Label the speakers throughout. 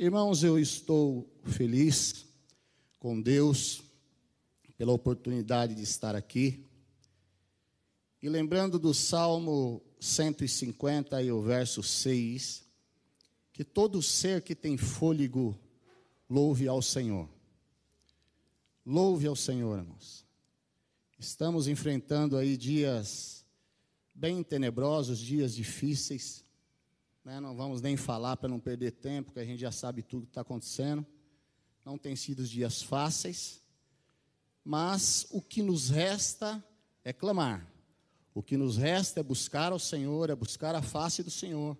Speaker 1: Irmãos, eu estou feliz com Deus pela oportunidade de estar aqui. E lembrando do Salmo 150 e o verso 6, que todo ser que tem fôlego louve ao Senhor. Louve ao Senhor, irmãos. Estamos enfrentando aí dias bem tenebrosos, dias difíceis. Né? Não vamos nem falar para não perder tempo, que a gente já sabe tudo que está acontecendo. Não tem sido dias fáceis, mas o que nos resta é clamar. O que nos resta é buscar ao Senhor, é buscar a face do Senhor,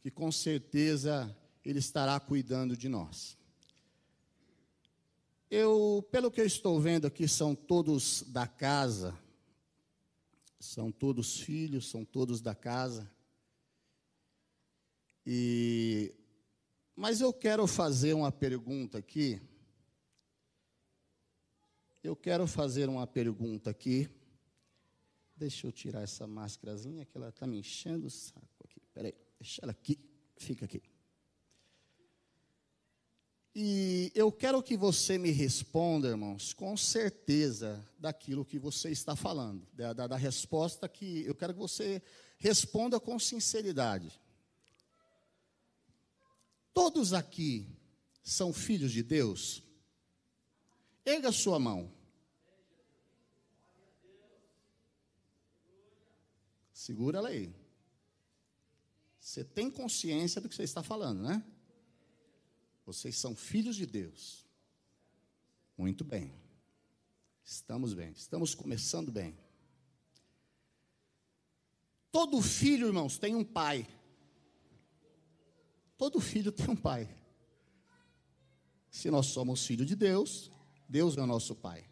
Speaker 1: que com certeza Ele estará cuidando de nós. Eu, pelo que eu estou vendo aqui, são todos da casa, são todos filhos, são todos da casa. E mas eu quero fazer uma pergunta aqui. Eu quero fazer uma pergunta aqui. Deixa eu tirar essa máscarazinha que ela está me enchendo o saco aqui. Peraí, deixa ela aqui, fica aqui. E eu quero que você me responda, irmãos, com certeza daquilo que você está falando, da, da, da, resposta que eu quero que você responda com sinceridade. Todos aqui são filhos de Deus? Erga sua mão. Segura ela aí. Você tem consciência do que você está falando, né? Vocês são filhos de Deus. Muito bem. Estamos bem. Estamos começando bem. Todo filho, irmãos, tem um pai. Todo filho tem um pai. Se nós somos filhos de Deus, Deus é o nosso pai.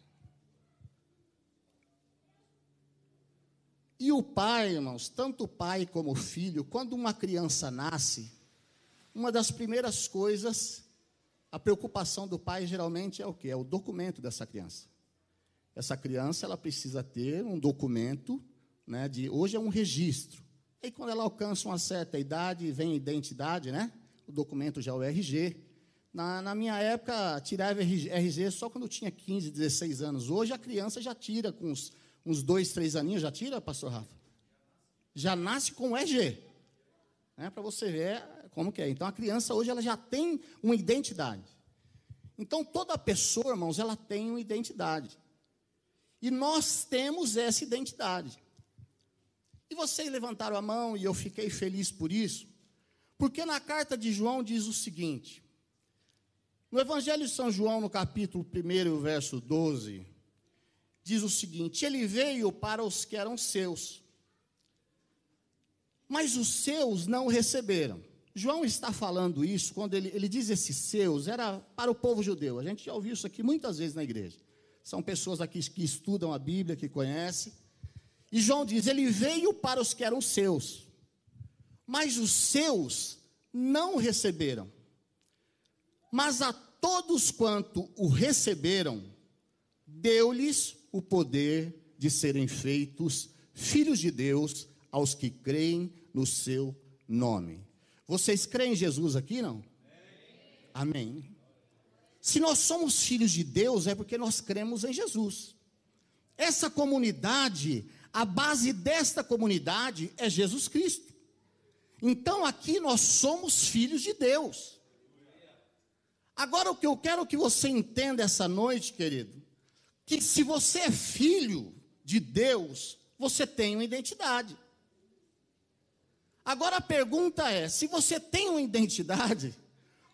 Speaker 1: E o pai, irmãos, tanto o pai como o filho, quando uma criança nasce, uma das primeiras coisas, a preocupação do pai geralmente é o que? É o documento dessa criança. Essa criança ela precisa ter um documento, né, de hoje é um registro. E quando ela alcança uma certa idade, vem a identidade, né? O documento já é o RG. Na, na minha época, tirava RG só quando tinha 15, 16 anos. Hoje a criança já tira com uns, uns dois, três aninhos, já tira, pastor Rafa? Já nasce com RG. Né, Para você ver como que é. Então a criança hoje ela já tem uma identidade. Então toda pessoa, irmãos, ela tem uma identidade. E nós temos essa identidade. E vocês levantaram a mão e eu fiquei feliz por isso, porque na carta de João diz o seguinte: no Evangelho de São João, no capítulo 1, verso 12, diz o seguinte: Ele veio para os que eram seus, mas os seus não receberam. João está falando isso, quando ele, ele diz esses seus, era para o povo judeu. A gente já ouviu isso aqui muitas vezes na igreja. São pessoas aqui que estudam a Bíblia, que conhecem. E João diz: Ele veio para os que eram seus, mas os seus não receberam. Mas a todos quanto o receberam, deu-lhes o poder de serem feitos filhos de Deus aos que creem no seu nome. Vocês creem em Jesus aqui, não? Amém. Se nós somos filhos de Deus, é porque nós cremos em Jesus. Essa comunidade, a base desta comunidade é Jesus Cristo. Então aqui nós somos filhos de Deus. Agora o que eu quero que você entenda essa noite, querido, que se você é filho de Deus, você tem uma identidade. Agora a pergunta é: se você tem uma identidade,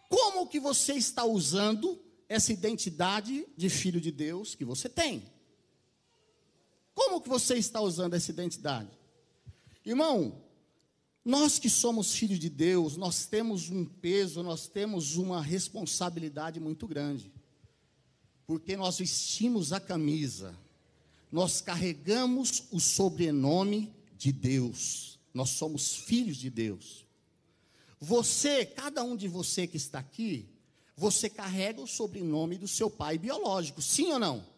Speaker 1: como que você está usando essa identidade de filho de Deus que você tem? Como que você está usando essa identidade? Irmão, nós que somos filhos de Deus, nós temos um peso, nós temos uma responsabilidade muito grande. Porque nós vestimos a camisa, nós carregamos o sobrenome de Deus. Nós somos filhos de Deus. Você, cada um de você que está aqui, você carrega o sobrenome do seu pai biológico, sim ou não?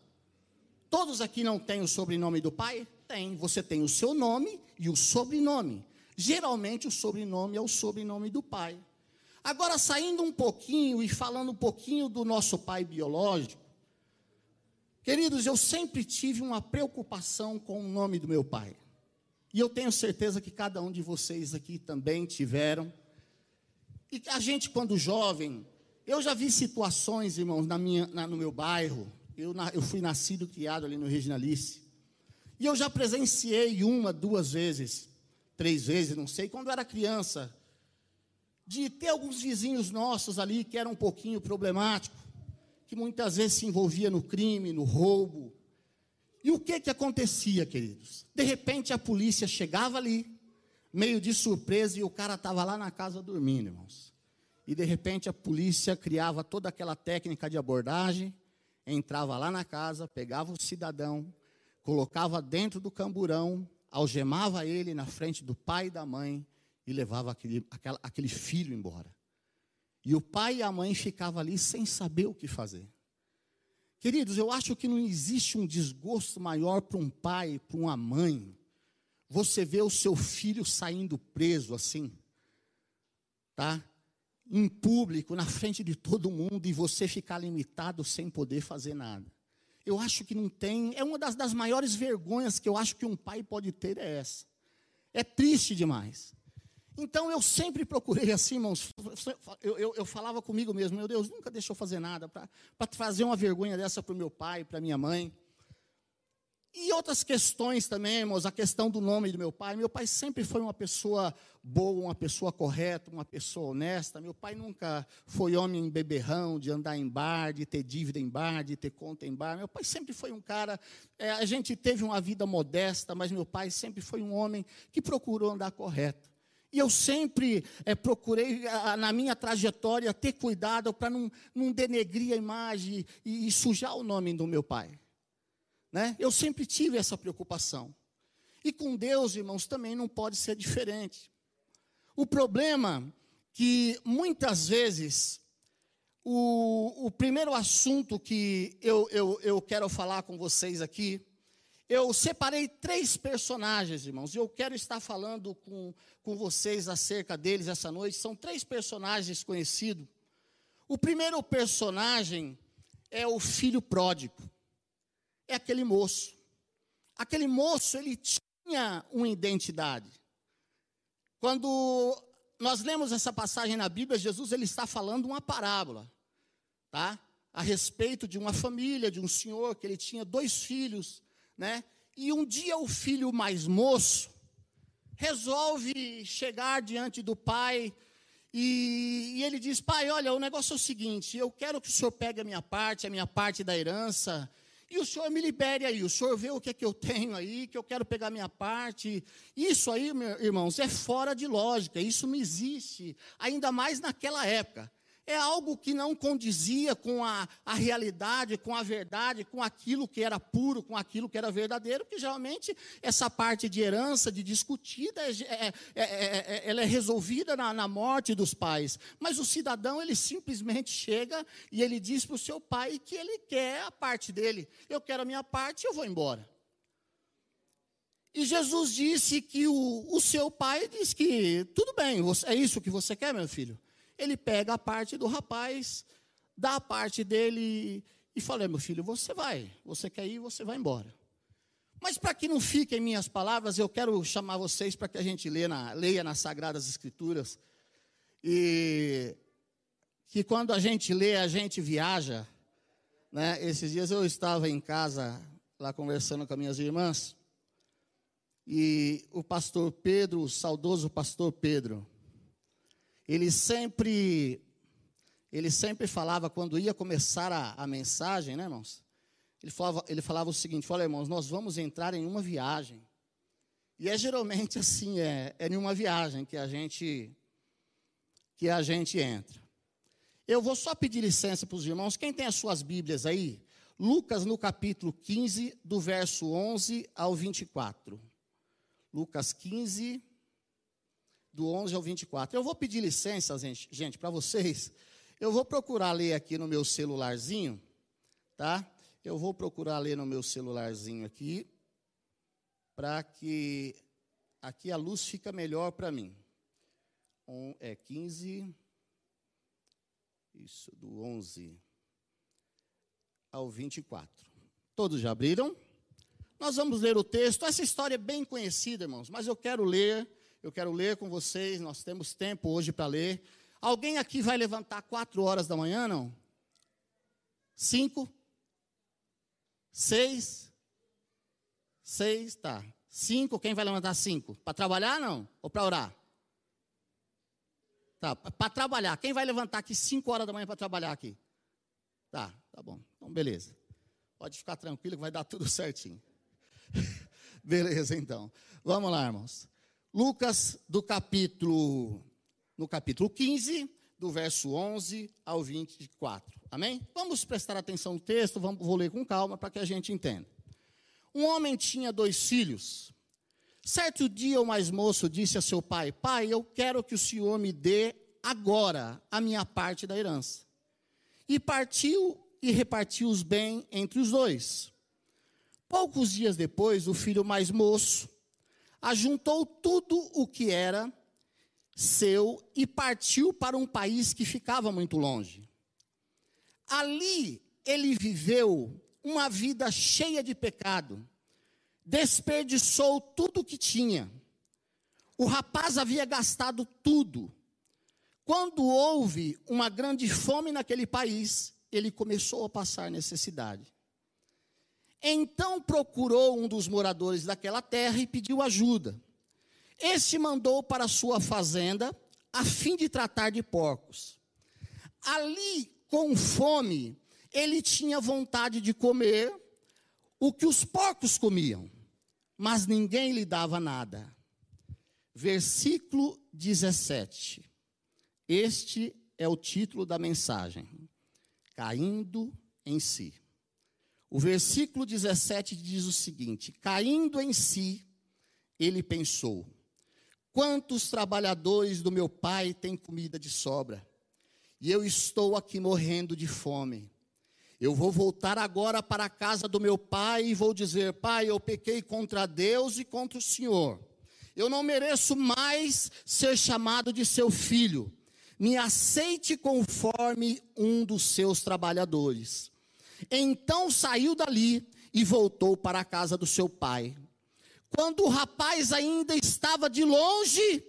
Speaker 1: Todos aqui não têm o sobrenome do pai? Tem. Você tem o seu nome e o sobrenome. Geralmente o sobrenome é o sobrenome do pai. Agora, saindo um pouquinho e falando um pouquinho do nosso pai biológico, queridos, eu sempre tive uma preocupação com o nome do meu pai. E eu tenho certeza que cada um de vocês aqui também tiveram. E a gente, quando jovem, eu já vi situações, irmãos, na minha, na, no meu bairro. Eu, eu fui nascido e criado ali no Reginalice. E eu já presenciei uma, duas vezes, três vezes, não sei, quando eu era criança, de ter alguns vizinhos nossos ali que eram um pouquinho problemáticos, que muitas vezes se envolvia no crime, no roubo. E o que que acontecia, queridos? De repente a polícia chegava ali, meio de surpresa, e o cara estava lá na casa dormindo, irmãos e de repente a polícia criava toda aquela técnica de abordagem, entrava lá na casa, pegava o cidadão, colocava dentro do camburão, algemava ele na frente do pai e da mãe e levava aquele, aquela, aquele filho embora. E o pai e a mãe ficavam ali sem saber o que fazer. Queridos, eu acho que não existe um desgosto maior para um pai, para uma mãe, você ver o seu filho saindo preso assim, tá? Em público, na frente de todo mundo, e você ficar limitado sem poder fazer nada. Eu acho que não tem. É uma das, das maiores vergonhas que eu acho que um pai pode ter é essa. É triste demais. Então eu sempre procurei assim, irmãos. Eu, eu, eu falava comigo mesmo, meu Deus, nunca deixou fazer nada para trazer uma vergonha dessa para o meu pai, para minha mãe. E outras questões também, irmãos, a questão do nome do meu pai. Meu pai sempre foi uma pessoa boa, uma pessoa correta, uma pessoa honesta. Meu pai nunca foi homem beberrão, de andar em bar, de ter dívida em bar, de ter conta em bar. Meu pai sempre foi um cara. É, a gente teve uma vida modesta, mas meu pai sempre foi um homem que procurou andar correto. E eu sempre é, procurei, na minha trajetória, ter cuidado para não, não denegrir a imagem e, e sujar o nome do meu pai. Né? Eu sempre tive essa preocupação. E com Deus, irmãos, também não pode ser diferente. O problema que muitas vezes o, o primeiro assunto que eu, eu, eu quero falar com vocês aqui, eu separei três personagens, irmãos, e eu quero estar falando com, com vocês acerca deles essa noite. São três personagens conhecidos. O primeiro personagem é o filho pródigo é aquele moço. Aquele moço, ele tinha uma identidade. Quando nós lemos essa passagem na Bíblia, Jesus ele está falando uma parábola, tá? A respeito de uma família, de um senhor que ele tinha dois filhos, né? E um dia o filho mais moço resolve chegar diante do pai e, e, ele diz: Pai, olha, o negócio é o seguinte: eu quero que o senhor pegue a minha parte, a minha parte da herança, e o senhor me libere aí, o senhor vê o que é que eu tenho aí, que eu quero pegar minha parte. Isso aí, meus irmãos, é fora de lógica, isso não existe, ainda mais naquela época é algo que não condizia com a, a realidade, com a verdade, com aquilo que era puro, com aquilo que era verdadeiro, porque geralmente essa parte de herança, de discutida, é, é, é, ela é resolvida na, na morte dos pais. Mas o cidadão, ele simplesmente chega e ele diz para o seu pai que ele quer a parte dele. Eu quero a minha parte, eu vou embora. E Jesus disse que o, o seu pai disse que, tudo bem, é isso que você quer, meu filho? Ele pega a parte do rapaz, dá a parte dele e fala: meu filho, você vai, você quer ir, você vai embora. Mas para que não fiquem minhas palavras, eu quero chamar vocês para que a gente leia, na, leia nas Sagradas Escrituras. E que quando a gente lê, a gente viaja. Né? Esses dias eu estava em casa, lá conversando com as minhas irmãs, e o pastor Pedro, o saudoso pastor Pedro, ele sempre, ele sempre falava, quando ia começar a, a mensagem, né, irmãos? Ele falava, ele falava o seguinte: Olha, irmãos, nós vamos entrar em uma viagem. E é geralmente assim, é, é em uma viagem que a gente que a gente entra. Eu vou só pedir licença para os irmãos. Quem tem as suas Bíblias aí? Lucas no capítulo 15, do verso 11 ao 24. Lucas 15, do 11 ao 24. Eu vou pedir licença, gente, gente para vocês. Eu vou procurar ler aqui no meu celularzinho, tá? Eu vou procurar ler no meu celularzinho aqui, para que aqui a luz fica melhor para mim. Um, é 15. Isso, do 11 ao 24. Todos já abriram? Nós vamos ler o texto. Essa história é bem conhecida, irmãos, mas eu quero ler, eu quero ler com vocês. Nós temos tempo hoje para ler. Alguém aqui vai levantar quatro horas da manhã, não? Cinco? Seis? Seis, tá. Cinco, quem vai levantar cinco? Para trabalhar, não? Ou para orar? Tá, para trabalhar. Quem vai levantar aqui cinco horas da manhã para trabalhar aqui? Tá, tá bom. Então, beleza. Pode ficar tranquilo que vai dar tudo certinho. beleza, então. Vamos lá, irmãos. Lucas, do capítulo, no capítulo 15, do verso 11 ao 24. Amém? Vamos prestar atenção no texto, vamos, vou ler com calma para que a gente entenda. Um homem tinha dois filhos. Certo dia, o mais moço disse a seu pai: Pai, eu quero que o senhor me dê agora a minha parte da herança. E partiu e repartiu os bens entre os dois. Poucos dias depois, o filho mais moço ajuntou tudo o que era seu e partiu para um país que ficava muito longe. Ali ele viveu uma vida cheia de pecado, desperdiçou tudo o que tinha. O rapaz havia gastado tudo. Quando houve uma grande fome naquele país, ele começou a passar necessidade. Então procurou um dos moradores daquela terra e pediu ajuda. Este mandou para sua fazenda a fim de tratar de porcos. Ali, com fome, ele tinha vontade de comer o que os porcos comiam, mas ninguém lhe dava nada. Versículo 17. Este é o título da mensagem: Caindo em si. O versículo 17 diz o seguinte: Caindo em si, ele pensou: Quantos trabalhadores do meu pai têm comida de sobra? E eu estou aqui morrendo de fome. Eu vou voltar agora para a casa do meu pai e vou dizer: Pai, eu pequei contra Deus e contra o Senhor. Eu não mereço mais ser chamado de seu filho. Me aceite conforme um dos seus trabalhadores. Então saiu dali e voltou para a casa do seu pai. Quando o rapaz ainda estava de longe,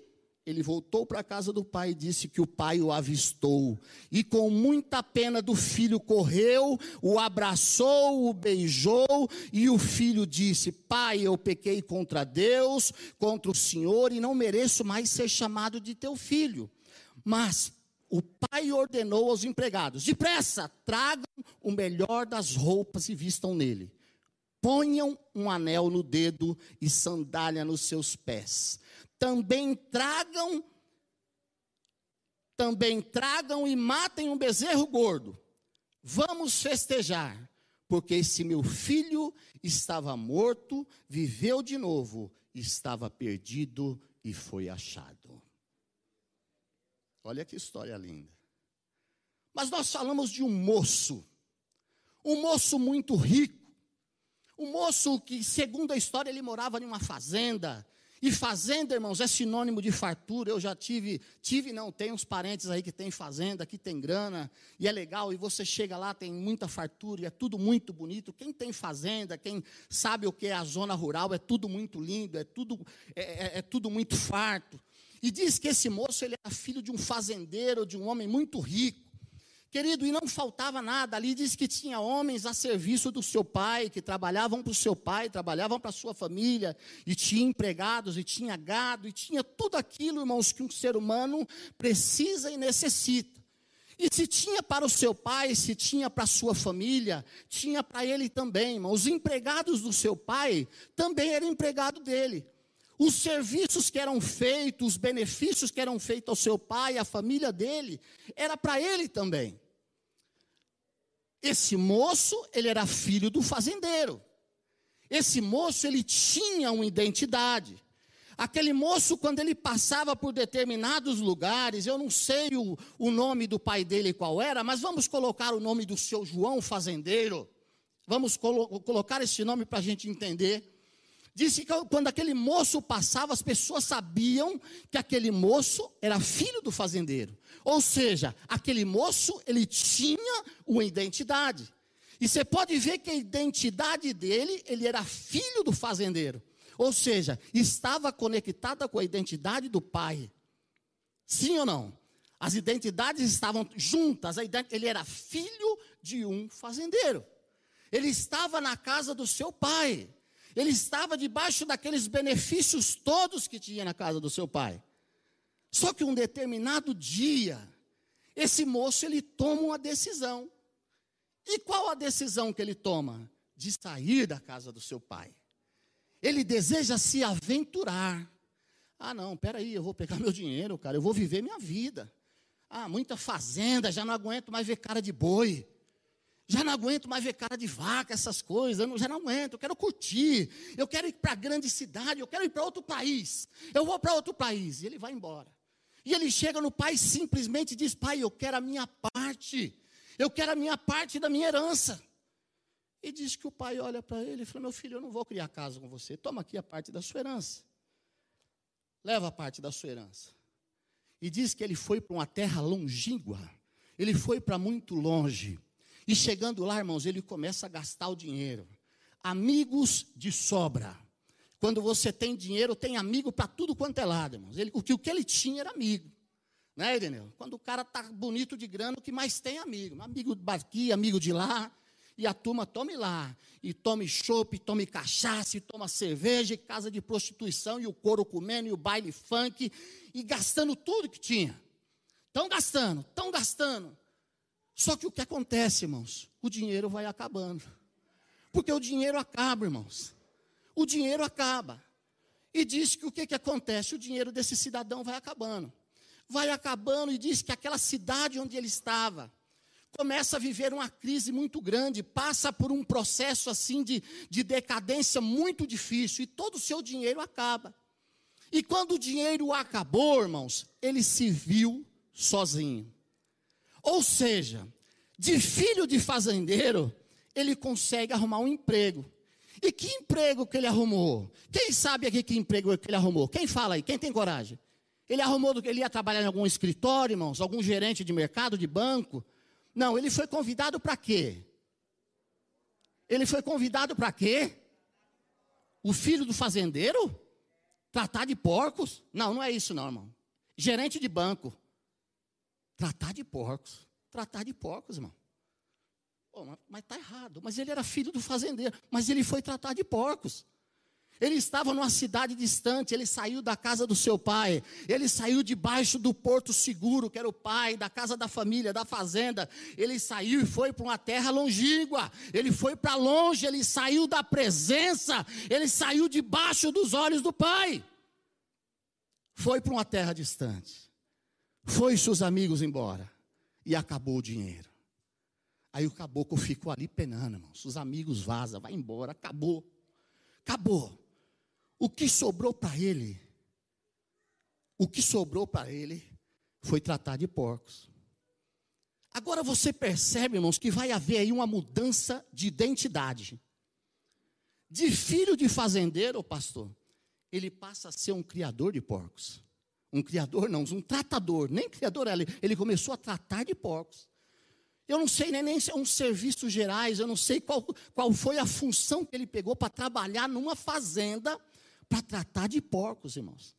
Speaker 1: ele voltou para a casa do pai e disse que o pai o avistou. E com muita pena do filho correu, o abraçou, o beijou, e o filho disse: Pai, eu pequei contra Deus, contra o Senhor, e não mereço mais ser chamado de teu filho. Mas o pai ordenou aos empregados: depressa, tragam o melhor das roupas e vistam nele. Ponham um anel no dedo e sandália nos seus pés. Também tragam, também tragam e matem um bezerro gordo. Vamos festejar, porque esse meu filho estava morto, viveu de novo, estava perdido e foi achado. Olha que história linda. Mas nós falamos de um moço, um moço muito rico, um moço que, segundo a história, ele morava em uma fazenda. E fazenda, irmãos, é sinônimo de fartura. Eu já tive, tive não, tem uns parentes aí que tem fazenda, que tem grana, e é legal, e você chega lá, tem muita fartura, e é tudo muito bonito. Quem tem fazenda, quem sabe o que é a zona rural, é tudo muito lindo, é tudo, é, é, é tudo muito farto. E diz que esse moço ele era filho de um fazendeiro, de um homem muito rico. Querido, e não faltava nada. Ali diz que tinha homens a serviço do seu pai, que trabalhavam para o seu pai, trabalhavam para a sua família, e tinha empregados, e tinha gado, e tinha tudo aquilo, irmãos, que um ser humano precisa e necessita. E se tinha para o seu pai, se tinha para a sua família, tinha para ele também, irmão. Os empregados do seu pai também eram empregado dele os serviços que eram feitos, os benefícios que eram feitos ao seu pai, à família dele, era para ele também. Esse moço, ele era filho do fazendeiro. Esse moço, ele tinha uma identidade. Aquele moço, quando ele passava por determinados lugares, eu não sei o, o nome do pai dele qual era, mas vamos colocar o nome do seu João fazendeiro. Vamos colo colocar esse nome para a gente entender. Disse que quando aquele moço passava, as pessoas sabiam que aquele moço era filho do fazendeiro. Ou seja, aquele moço, ele tinha uma identidade. E você pode ver que a identidade dele, ele era filho do fazendeiro. Ou seja, estava conectada com a identidade do pai. Sim ou não? As identidades estavam juntas. Ele era filho de um fazendeiro. Ele estava na casa do seu pai. Ele estava debaixo daqueles benefícios todos que tinha na casa do seu pai. Só que um determinado dia, esse moço ele toma uma decisão. E qual a decisão que ele toma? De sair da casa do seu pai. Ele deseja se aventurar. Ah, não, peraí, eu vou pegar meu dinheiro, cara, eu vou viver minha vida. Ah, muita fazenda, já não aguento mais ver cara de boi. Já não aguento mais ver cara de vaca, essas coisas. Eu não, já não aguento. Eu quero curtir. Eu quero ir para a grande cidade. Eu quero ir para outro país. Eu vou para outro país. E ele vai embora. E ele chega no pai simplesmente diz: Pai, eu quero a minha parte. Eu quero a minha parte da minha herança. E diz que o pai olha para ele e fala: Meu filho, eu não vou criar casa com você. Toma aqui a parte da sua herança. Leva a parte da sua herança. E diz que ele foi para uma terra longínqua. Ele foi para muito longe. E chegando lá, irmãos, ele começa a gastar o dinheiro. Amigos de sobra. Quando você tem dinheiro, tem amigo para tudo quanto é lado, irmãos. Ele, o, que, o que ele tinha era amigo. Né, Ireneu? Quando o cara está bonito de grana, o que mais tem é amigo. Amigo daqui, amigo de lá. E a turma tome lá. E tome chopp, tome cachaça, e toma cerveja, e casa de prostituição, e o couro comendo, e o baile funk, e gastando tudo que tinha. Estão gastando, estão gastando. Só que o que acontece, irmãos? O dinheiro vai acabando. Porque o dinheiro acaba, irmãos. O dinheiro acaba. E diz que o que, que acontece? O dinheiro desse cidadão vai acabando. Vai acabando e diz que aquela cidade onde ele estava começa a viver uma crise muito grande, passa por um processo assim de, de decadência muito difícil e todo o seu dinheiro acaba. E quando o dinheiro acabou, irmãos, ele se viu sozinho. Ou seja, de filho de fazendeiro, ele consegue arrumar um emprego. E que emprego que ele arrumou? Quem sabe aqui que emprego que ele arrumou? Quem fala aí? Quem tem coragem? Ele arrumou, ele ia trabalhar em algum escritório, irmãos, algum gerente de mercado, de banco? Não, ele foi convidado para quê? Ele foi convidado para quê? O filho do fazendeiro? Tratar de porcos? Não, não é isso não, irmão. Gerente de banco. Tratar de porcos. Tratar de porcos, irmão. Oh, mas está errado. Mas ele era filho do fazendeiro. Mas ele foi tratar de porcos. Ele estava numa cidade distante, ele saiu da casa do seu pai, ele saiu debaixo do porto seguro, que era o pai, da casa da família, da fazenda. Ele saiu e foi para uma terra longínqua, ele foi para longe, ele saiu da presença, ele saiu debaixo dos olhos do pai. Foi para uma terra distante. Foi seus amigos embora e acabou o dinheiro. Aí o caboclo ficou ali penando, irmãos. Os amigos vazam, vai embora, acabou. Acabou. O que sobrou para ele? O que sobrou para ele foi tratar de porcos. Agora você percebe, irmãos, que vai haver aí uma mudança de identidade. De filho de fazendeiro, pastor, ele passa a ser um criador de porcos. Um criador, não, um tratador, nem criador, ele, ele começou a tratar de porcos. Eu não sei nem, nem se é um serviços gerais, eu não sei qual, qual foi a função que ele pegou para trabalhar numa fazenda para tratar de porcos, irmãos.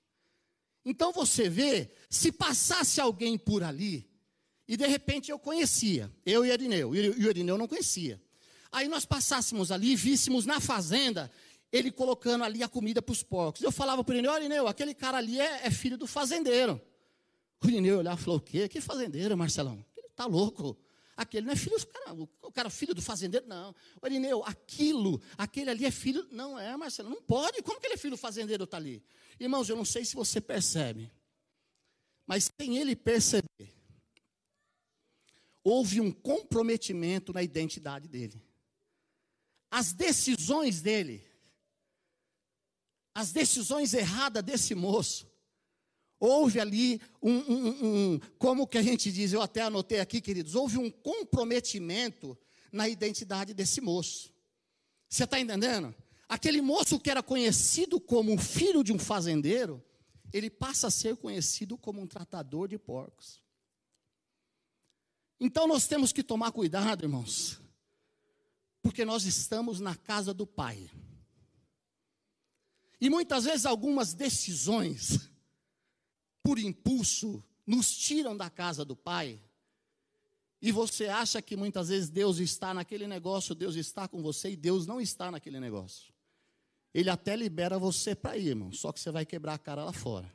Speaker 1: Então você vê, se passasse alguém por ali, e de repente eu conhecia, eu e Irineu, e o Irineu não conhecia. Aí nós passássemos ali, víssemos na fazenda ele colocando ali a comida para os porcos. Eu falava para o Irineu, Irineu, aquele cara ali é, é, filho do fazendeiro. O Irineu olhava e falou, o quê? Que fazendeiro, Marcelão? Ele está louco. Aquele não é filho, cara, o cara filho do fazendeiro, não. O Irineu, aquilo, aquele ali é filho, não é, Marcelo, não pode. Como que ele é filho do fazendeiro, está ali? Irmãos, eu não sei se você percebe, mas sem ele perceber, houve um comprometimento na identidade dele. As decisões dele as decisões erradas desse moço. Houve ali um, um, um, como que a gente diz, eu até anotei aqui, queridos, houve um comprometimento na identidade desse moço. Você está entendendo? Aquele moço que era conhecido como filho de um fazendeiro, ele passa a ser conhecido como um tratador de porcos. Então nós temos que tomar cuidado, irmãos, porque nós estamos na casa do Pai. E muitas vezes algumas decisões, por impulso, nos tiram da casa do Pai. E você acha que muitas vezes Deus está naquele negócio, Deus está com você e Deus não está naquele negócio. Ele até libera você para ir, irmão, só que você vai quebrar a cara lá fora.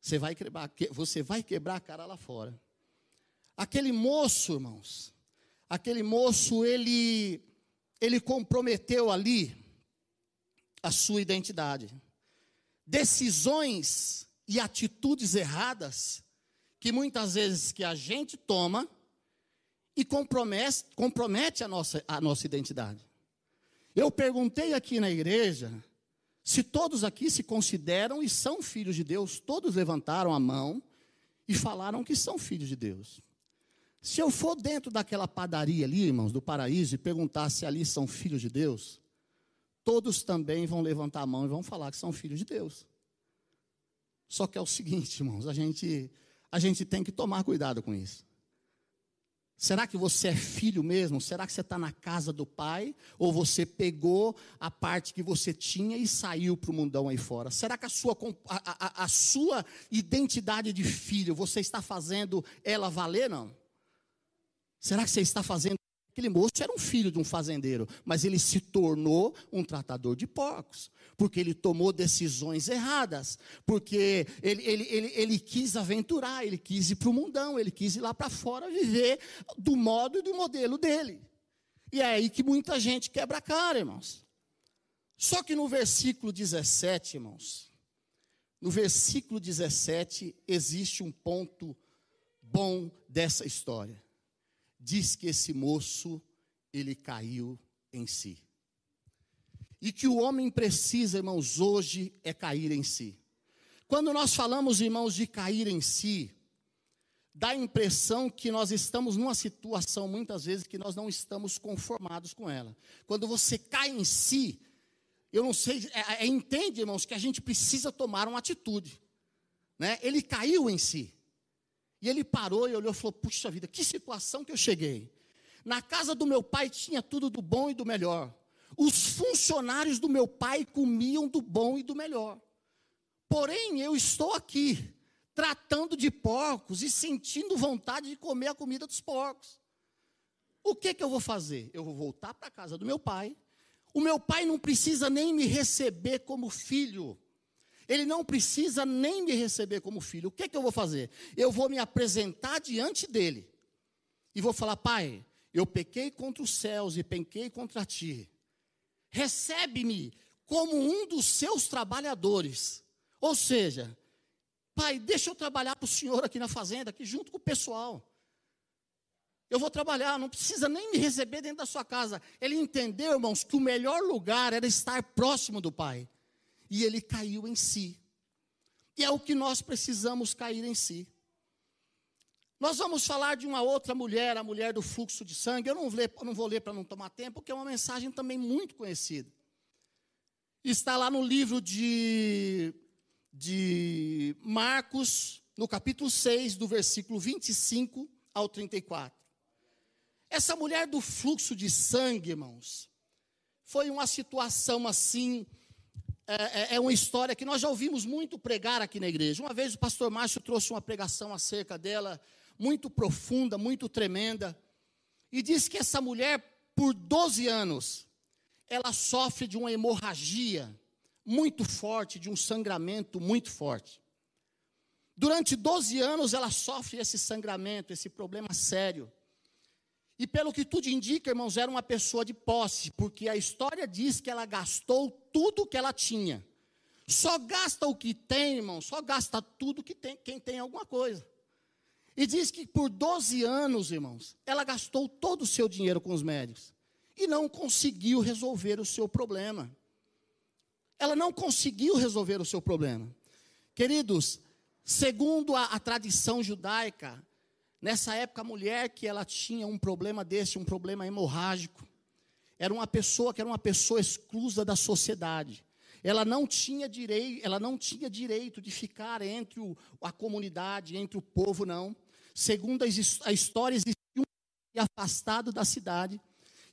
Speaker 1: Você vai quebrar, você vai quebrar a cara lá fora. Aquele moço, irmãos, aquele moço, ele, ele comprometeu ali a sua identidade. Decisões e atitudes erradas que muitas vezes que a gente toma e compromete, compromete a, nossa, a nossa identidade. Eu perguntei aqui na igreja se todos aqui se consideram e são filhos de Deus. Todos levantaram a mão e falaram que são filhos de Deus. Se eu for dentro daquela padaria ali, irmãos, do paraíso, e perguntar se ali são filhos de Deus, todos também vão levantar a mão e vão falar que são filhos de Deus. Só que é o seguinte, irmãos, a gente, a gente tem que tomar cuidado com isso. Será que você é filho mesmo? Será que você está na casa do pai? Ou você pegou a parte que você tinha e saiu para o mundão aí fora? Será que a sua, a, a, a sua identidade de filho, você está fazendo ela valer? Não. Será que você está fazendo? Aquele moço era um filho de um fazendeiro, mas ele se tornou um tratador de porcos, porque ele tomou decisões erradas, porque ele, ele, ele, ele quis aventurar, ele quis ir para o mundão, ele quis ir lá para fora viver do modo e do modelo dele. E é aí que muita gente quebra a cara, irmãos. Só que no versículo 17, irmãos, no versículo 17 existe um ponto bom dessa história diz que esse moço, ele caiu em si. E que o homem precisa, irmãos, hoje é cair em si. Quando nós falamos, irmãos, de cair em si, dá a impressão que nós estamos numa situação, muitas vezes, que nós não estamos conformados com ela. Quando você cai em si, eu não sei, é, é, entende, irmãos, que a gente precisa tomar uma atitude. Né? Ele caiu em si. E ele parou e olhou e falou: Puxa vida, que situação que eu cheguei. Na casa do meu pai tinha tudo do bom e do melhor. Os funcionários do meu pai comiam do bom e do melhor. Porém, eu estou aqui, tratando de porcos e sentindo vontade de comer a comida dos porcos. O que, que eu vou fazer? Eu vou voltar para a casa do meu pai. O meu pai não precisa nem me receber como filho. Ele não precisa nem me receber como filho. O que, é que eu vou fazer? Eu vou me apresentar diante dele. E vou falar: Pai, eu pequei contra os céus e pequei contra ti. Recebe-me como um dos seus trabalhadores. Ou seja, Pai, deixa eu trabalhar para o Senhor aqui na fazenda, aqui junto com o pessoal. Eu vou trabalhar, não precisa nem me receber dentro da sua casa. Ele entendeu, irmãos, que o melhor lugar era estar próximo do Pai e ele caiu em si. E é o que nós precisamos cair em si. Nós vamos falar de uma outra mulher, a mulher do fluxo de sangue. Eu não, ler, não vou ler para não tomar tempo, porque é uma mensagem também muito conhecida. Está lá no livro de, de Marcos, no capítulo 6, do versículo 25 ao 34. Essa mulher do fluxo de sangue, irmãos, foi uma situação assim é, é, é uma história que nós já ouvimos muito pregar aqui na igreja. Uma vez o pastor Márcio trouxe uma pregação acerca dela, muito profunda, muito tremenda, e disse que essa mulher, por 12 anos, ela sofre de uma hemorragia muito forte, de um sangramento muito forte. Durante 12 anos ela sofre esse sangramento, esse problema sério. E pelo que tudo indica, irmãos, era uma pessoa de posse, porque a história diz que ela gastou tudo que ela tinha. Só gasta o que tem, irmão, só gasta tudo que tem, quem tem alguma coisa. E diz que por 12 anos, irmãos, ela gastou todo o seu dinheiro com os médicos e não conseguiu resolver o seu problema. Ela não conseguiu resolver o seu problema. Queridos, segundo a, a tradição judaica, Nessa época, a mulher que ela tinha um problema desse, um problema hemorrágico, era uma pessoa que era uma pessoa exclusa da sociedade. Ela não tinha direito, ela não tinha direito de ficar entre o, a comunidade, entre o povo, não. Segundo a história, existia um afastado da cidade.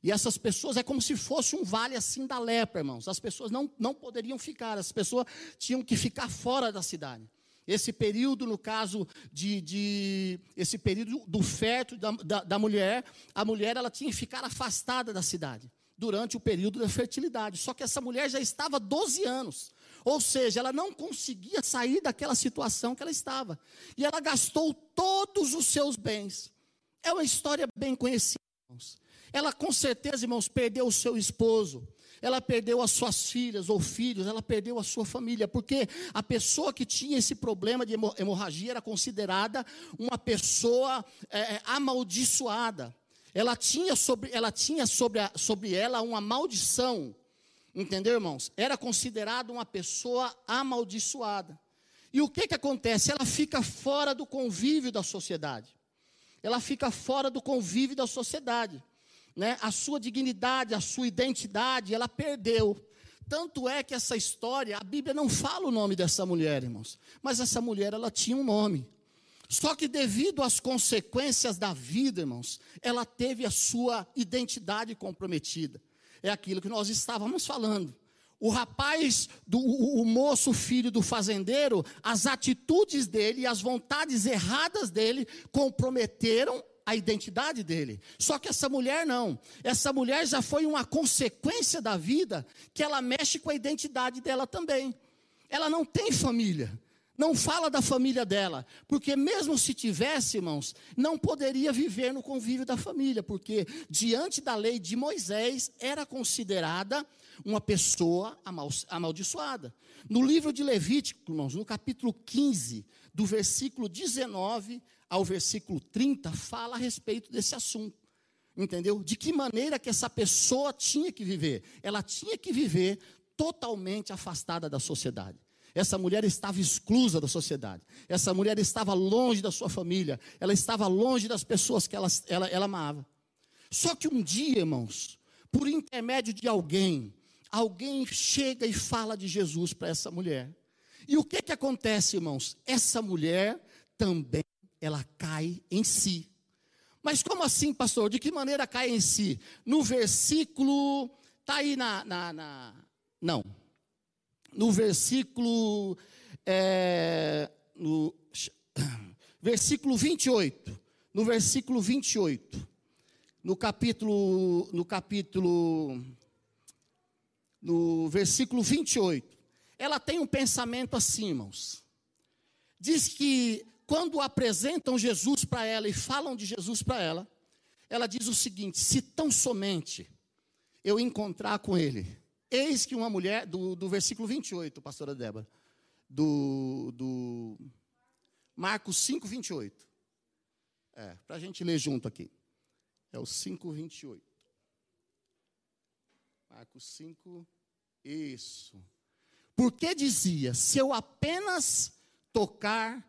Speaker 1: E essas pessoas é como se fosse um vale assim da lepra, irmãos. As pessoas não, não poderiam ficar, as pessoas tinham que ficar fora da cidade. Esse período, no caso de, de esse período do feto da, da, da, mulher, a mulher ela tinha que ficar afastada da cidade durante o período da fertilidade. Só que essa mulher já estava 12 anos. Ou seja, ela não conseguia sair daquela situação que ela estava. E ela gastou todos os seus bens. É uma história bem conhecida, irmãos. Ela com certeza, irmãos, perdeu o seu esposo ela perdeu as suas filhas ou filhos, ela perdeu a sua família, porque a pessoa que tinha esse problema de hemorragia era considerada uma pessoa é, é, amaldiçoada. Ela tinha sobre, ela tinha sobre, a, sobre ela uma maldição, entendeu, irmãos? Era considerada uma pessoa amaldiçoada. E o que, que acontece? Ela fica fora do convívio da sociedade. Ela fica fora do convívio da sociedade né, a sua dignidade, a sua identidade, ela perdeu. Tanto é que essa história, a Bíblia não fala o nome dessa mulher, irmãos, mas essa mulher ela tinha um nome. Só que devido às consequências da vida, irmãos, ela teve a sua identidade comprometida. É aquilo que nós estávamos falando. O rapaz, do, o, o moço filho do fazendeiro, as atitudes dele e as vontades erradas dele comprometeram a identidade dele. Só que essa mulher não. Essa mulher já foi uma consequência da vida que ela mexe com a identidade dela também. Ela não tem família. Não fala da família dela, porque mesmo se tivesse, irmãos, não poderia viver no convívio da família, porque diante da lei de Moisés era considerada uma pessoa amaldiçoada. No livro de Levítico, irmãos, no capítulo 15, do versículo 19 ao versículo 30 fala a respeito desse assunto. Entendeu? De que maneira que essa pessoa tinha que viver? Ela tinha que viver totalmente afastada da sociedade. Essa mulher estava exclusa da sociedade. Essa mulher estava longe da sua família. Ela estava longe das pessoas que ela, ela, ela amava. Só que um dia, irmãos, por intermédio de alguém, alguém chega e fala de Jesus para essa mulher. E o que, que acontece, irmãos? Essa mulher também ela cai em si. Mas como assim, pastor? De que maneira cai em si? No versículo, está aí na, na, na, Não. No versículo. É, no versículo 28. No versículo 28. No capítulo. No capítulo. No versículo 28. Ela tem um pensamento assim, irmãos. Diz que quando apresentam Jesus para ela e falam de Jesus para ela, ela diz o seguinte: se tão somente eu encontrar com ele, eis que uma mulher, do, do versículo 28, pastora Débora, do, do Marcos 5, 28. É, para a gente ler junto aqui. É o 5, 28. Marcos 5, isso. Porque dizia: se eu apenas tocar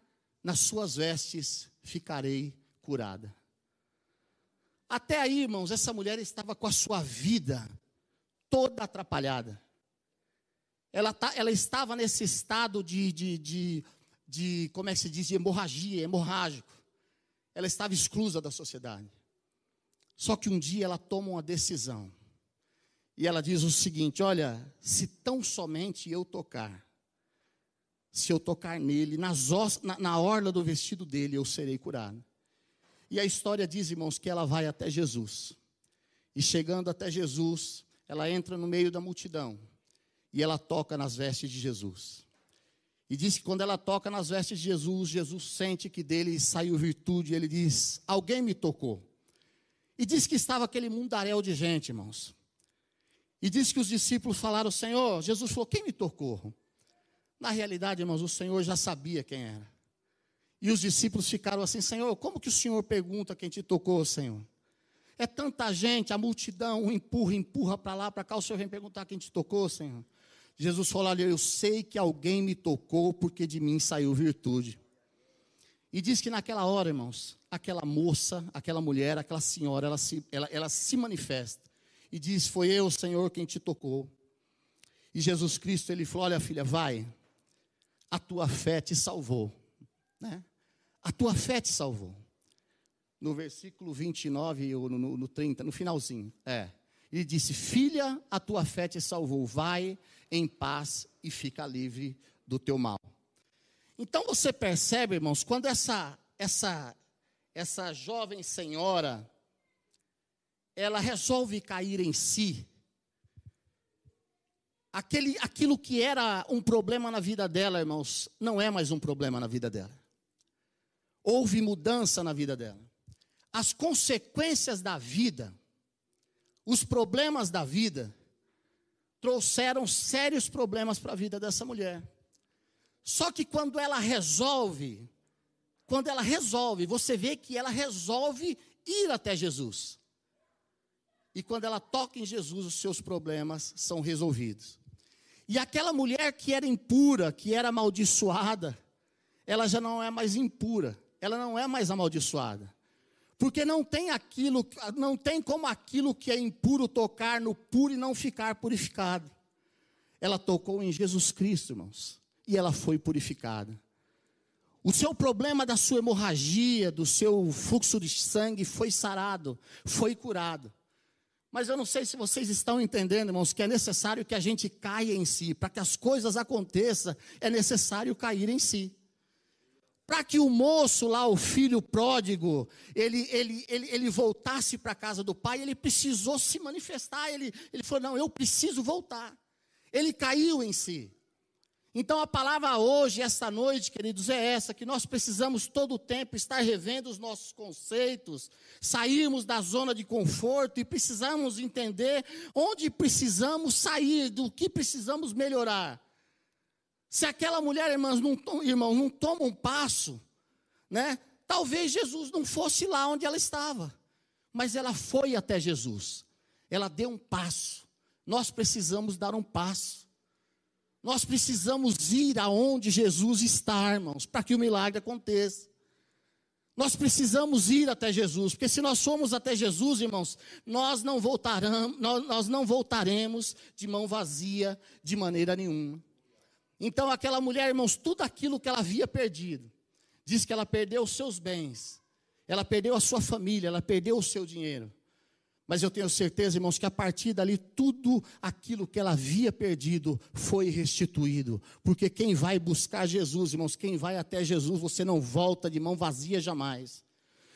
Speaker 1: nas suas vestes ficarei curada. Até aí, irmãos, essa mulher estava com a sua vida toda atrapalhada. Ela, tá, ela estava nesse estado de, de, de, de, como é que se diz, de hemorragia, hemorrágico. Ela estava exclusa da sociedade. Só que um dia ela toma uma decisão. E ela diz o seguinte: Olha, se tão somente eu tocar se eu tocar nele, nas os, na, na orla do vestido dele, eu serei curado. E a história diz, irmãos, que ela vai até Jesus. E chegando até Jesus, ela entra no meio da multidão. E ela toca nas vestes de Jesus. E diz que quando ela toca nas vestes de Jesus, Jesus sente que dele saiu virtude. Ele diz: Alguém me tocou. E diz que estava aquele mundaréu de gente, irmãos. E diz que os discípulos falaram: Senhor, Jesus falou: Quem me tocou? Na realidade, irmãos, o Senhor já sabia quem era. E os discípulos ficaram assim: Senhor, como que o Senhor pergunta quem te tocou, Senhor? É tanta gente, a multidão empurra, empurra para lá, para cá. O Senhor vem perguntar quem te tocou, Senhor. Jesus falou ali: Eu sei que alguém me tocou, porque de mim saiu virtude. E diz que naquela hora, irmãos, aquela moça, aquela mulher, aquela senhora, ela se, ela, ela se manifesta. e diz: Foi eu, Senhor, quem te tocou. E Jesus Cristo, ele falou: Olha, filha, vai, a tua fé te salvou. Né? A tua fé te salvou. No versículo 29 ou no, no, no 30, no finalzinho, é. Ele disse: Filha, a tua fé te salvou. Vai em paz e fica livre do teu mal. Então você percebe, irmãos, quando essa essa essa jovem senhora ela resolve cair em si, aquele, aquilo que era um problema na vida dela, irmãos, não é mais um problema na vida dela. Houve mudança na vida dela. As consequências da vida, os problemas da vida, trouxeram sérios problemas para a vida dessa mulher. Só que quando ela resolve, quando ela resolve, você vê que ela resolve ir até Jesus. E quando ela toca em Jesus, os seus problemas são resolvidos. E aquela mulher que era impura, que era amaldiçoada, ela já não é mais impura, ela não é mais amaldiçoada. Porque não tem aquilo, não tem como aquilo que é impuro tocar no puro e não ficar purificado. Ela tocou em Jesus Cristo, irmãos, e ela foi purificada. O seu problema da sua hemorragia, do seu fluxo de sangue foi sarado, foi curado. Mas eu não sei se vocês estão entendendo, irmãos, que é necessário que a gente caia em si. Para que as coisas aconteçam, é necessário cair em si para que o moço lá, o filho pródigo, ele, ele, ele, ele voltasse para a casa do pai, ele precisou se manifestar. Ele, ele falou: Não, eu preciso voltar. Ele caiu em si. Então a palavra hoje, esta noite, queridos, é essa: que nós precisamos todo o tempo estar revendo os nossos conceitos, sairmos da zona de conforto e precisamos entender onde precisamos sair, do que precisamos melhorar. Se aquela mulher, irmãos, não, irmão, não toma um passo, né? Talvez Jesus não fosse lá onde ela estava, mas ela foi até Jesus. Ela deu um passo. Nós precisamos dar um passo. Nós precisamos ir aonde Jesus está, irmãos, para que o milagre aconteça. Nós precisamos ir até Jesus, porque se nós formos até Jesus, irmãos, nós não voltaremos, nós, não voltaremos de mão vazia de maneira nenhuma. Então, aquela mulher, irmãos, tudo aquilo que ela havia perdido, diz que ela perdeu os seus bens, ela perdeu a sua família, ela perdeu o seu dinheiro. Mas eu tenho certeza, irmãos, que a partir dali, tudo aquilo que ela havia perdido foi restituído. Porque quem vai buscar Jesus, irmãos, quem vai até Jesus, você não volta de mão vazia jamais.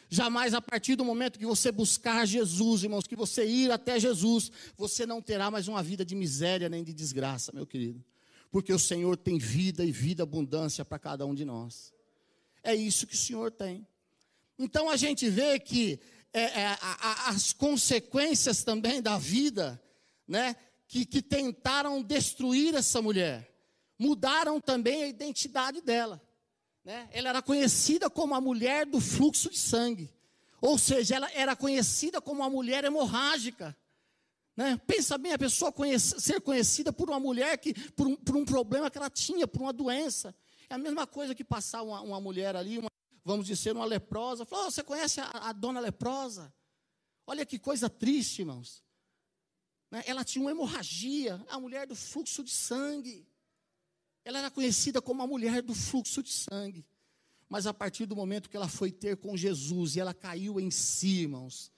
Speaker 1: Jamais a partir do momento que você buscar Jesus, irmãos, que você ir até Jesus, você não terá mais uma vida de miséria nem de desgraça, meu querido porque o Senhor tem vida e vida abundância para cada um de nós. É isso que o Senhor tem. Então a gente vê que é, é, a, as consequências também da vida, né, que, que tentaram destruir essa mulher, mudaram também a identidade dela. Né? Ela era conhecida como a mulher do fluxo de sangue, ou seja, ela era conhecida como a mulher hemorrágica. Né? Pensa bem, a pessoa conhece, ser conhecida por uma mulher que, por um, por um, problema que ela tinha, por uma doença. É a mesma coisa que passar uma, uma mulher ali, uma, vamos dizer, uma leprosa. Falar, oh, você conhece a, a, dona leprosa? Olha que coisa triste, irmãos. Né? Ela tinha uma hemorragia, a mulher do fluxo de sangue. Ela era conhecida como a mulher do fluxo de sangue. Mas a partir do momento que ela foi ter com Jesus e ela caiu em si, irmãos,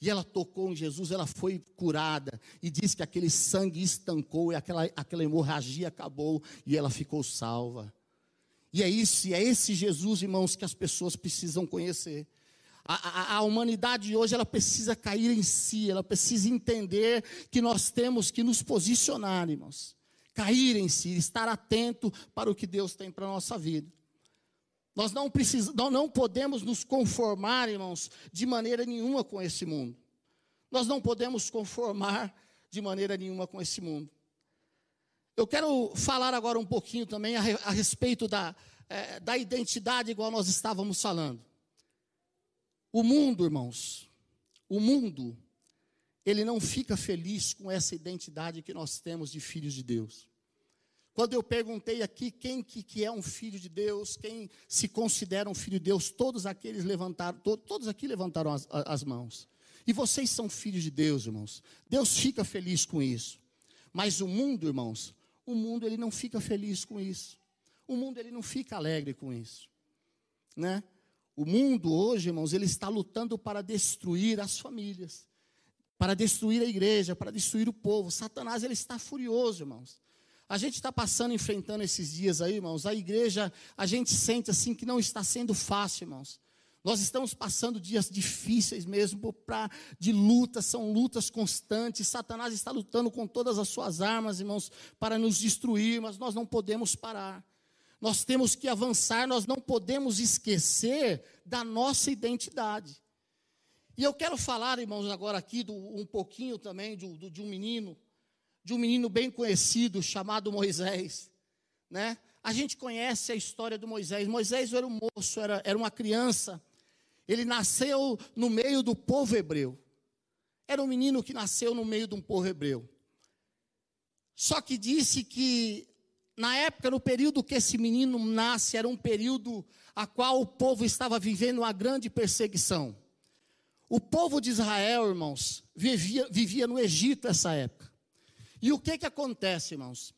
Speaker 1: e ela tocou em Jesus, ela foi curada. E diz que aquele sangue estancou e aquela, aquela hemorragia acabou e ela ficou salva. E é isso, é esse Jesus, irmãos, que as pessoas precisam conhecer. A, a, a, humanidade hoje ela precisa cair em si, ela precisa entender que nós temos que nos posicionar, irmãos. Cair em si, estar atento para o que Deus tem para a nossa vida. Nós não, precisamos, nós não podemos nos conformar, irmãos, de maneira nenhuma com esse mundo. Nós não podemos conformar de maneira nenhuma com esse mundo. Eu quero falar agora um pouquinho também a, a respeito da, é, da identidade, igual nós estávamos falando. O mundo, irmãos, o mundo, ele não fica feliz com essa identidade que nós temos de filhos de Deus. Quando eu perguntei aqui quem que, que é um filho de Deus, quem se considera um filho de Deus, todos aqueles levantaram, to, todos aqui levantaram as, as mãos. E vocês são filhos de Deus, irmãos. Deus fica feliz com isso. Mas o mundo, irmãos, o mundo ele não fica feliz com isso. O mundo ele não fica alegre com isso, né? O mundo hoje, irmãos, ele está lutando para destruir as famílias, para destruir a igreja, para destruir o povo. Satanás ele está furioso, irmãos. A gente está passando, enfrentando esses dias aí, irmãos. A igreja, a gente sente assim que não está sendo fácil, irmãos. Nós estamos passando dias difíceis mesmo, pra, de lutas, são lutas constantes. Satanás está lutando com todas as suas armas, irmãos, para nos destruir, mas nós não podemos parar. Nós temos que avançar, nós não podemos esquecer da nossa identidade. E eu quero falar, irmãos, agora aqui do, um pouquinho também do, do, de um menino, de um menino bem conhecido chamado Moisés, né? A gente conhece a história do Moisés. Moisés era um moço, era, era uma criança. Ele nasceu no meio do povo hebreu. Era um menino que nasceu no meio de um povo hebreu. Só que disse que na época, no período que esse menino nasce, era um período a qual o povo estava vivendo uma grande perseguição. O povo de Israel, irmãos, vivia, vivia no Egito essa época. E o que que acontece, irmãos?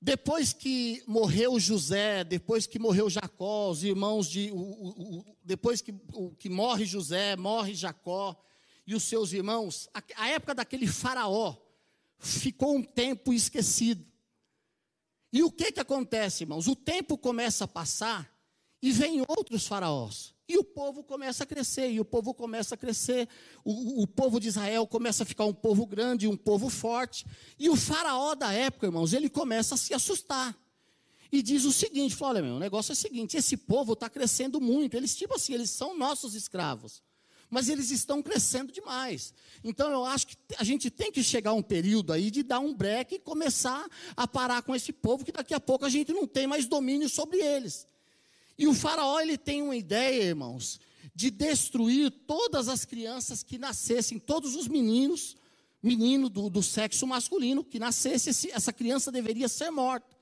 Speaker 1: Depois que morreu José, depois que morreu Jacó, os irmãos de. O, o, o, depois que, que morre José, morre Jacó e os seus irmãos, a, a época daquele faraó ficou um tempo esquecido. E o que que acontece, irmãos? O tempo começa a passar e vem outros faraós. E o povo começa a crescer, e o povo começa a crescer. O, o, povo de Israel começa a ficar um povo grande, um povo forte. E o faraó da época, irmãos, ele começa a se assustar. E diz o seguinte: olha, meu, o negócio é o seguinte: esse povo está crescendo muito. Eles, tipo assim, eles são nossos escravos mas eles estão crescendo demais. Então eu acho que a gente tem que chegar a um período aí de dar um break e começar a parar com esse povo, que daqui a pouco a gente não tem mais domínio sobre eles. E o faraó ele tem uma ideia, irmãos, de destruir todas as crianças que nascessem, todos os meninos, menino do, do sexo masculino que nascesse, esse, essa criança deveria ser morta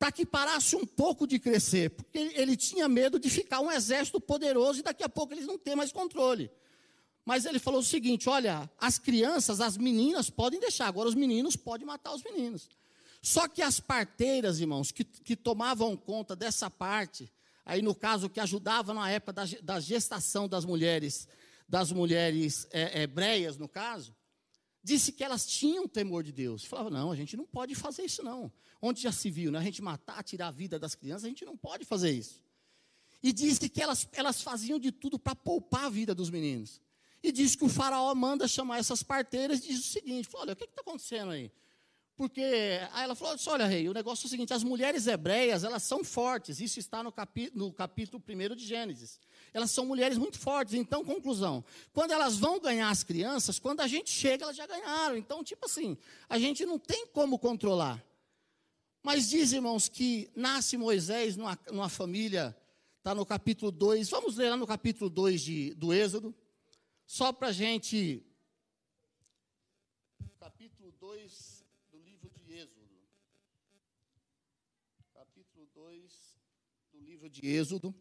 Speaker 1: para que parasse um pouco de crescer, porque ele tinha medo de ficar um exército poderoso e daqui a pouco eles não ter mais controle. Mas ele falou o seguinte: olha, as crianças, as meninas podem deixar, agora os meninos podem matar os meninos. Só que as parteiras, irmãos, que, que tomavam conta dessa parte, aí no caso que ajudavam na época da, da gestação das mulheres, das mulheres é, hebreias, no caso, disse que elas tinham temor de Deus. Falava, não, a gente não pode fazer isso não. Onde já se viu, né? A gente matar, tirar a vida das crianças, a gente não pode fazer isso. E disse que elas, elas faziam de tudo para poupar a vida dos meninos. E disse que o faraó manda chamar essas parteiras e diz o seguinte, olha, o que está acontecendo aí? Porque aí ela falou: olha, rei, o negócio é o seguinte: as mulheres hebreias, elas são fortes. Isso está no, capi, no capítulo 1 de Gênesis. Elas são mulheres muito fortes. Então, conclusão: quando elas vão ganhar as crianças, quando a gente chega, elas já ganharam. Então, tipo assim, a gente não tem como controlar. Mas diz, irmãos, que nasce Moisés numa, numa família, está no capítulo 2. Vamos ler lá no capítulo 2 de, do Êxodo, só para a gente. Capítulo 2 2 do livro de Êxodo,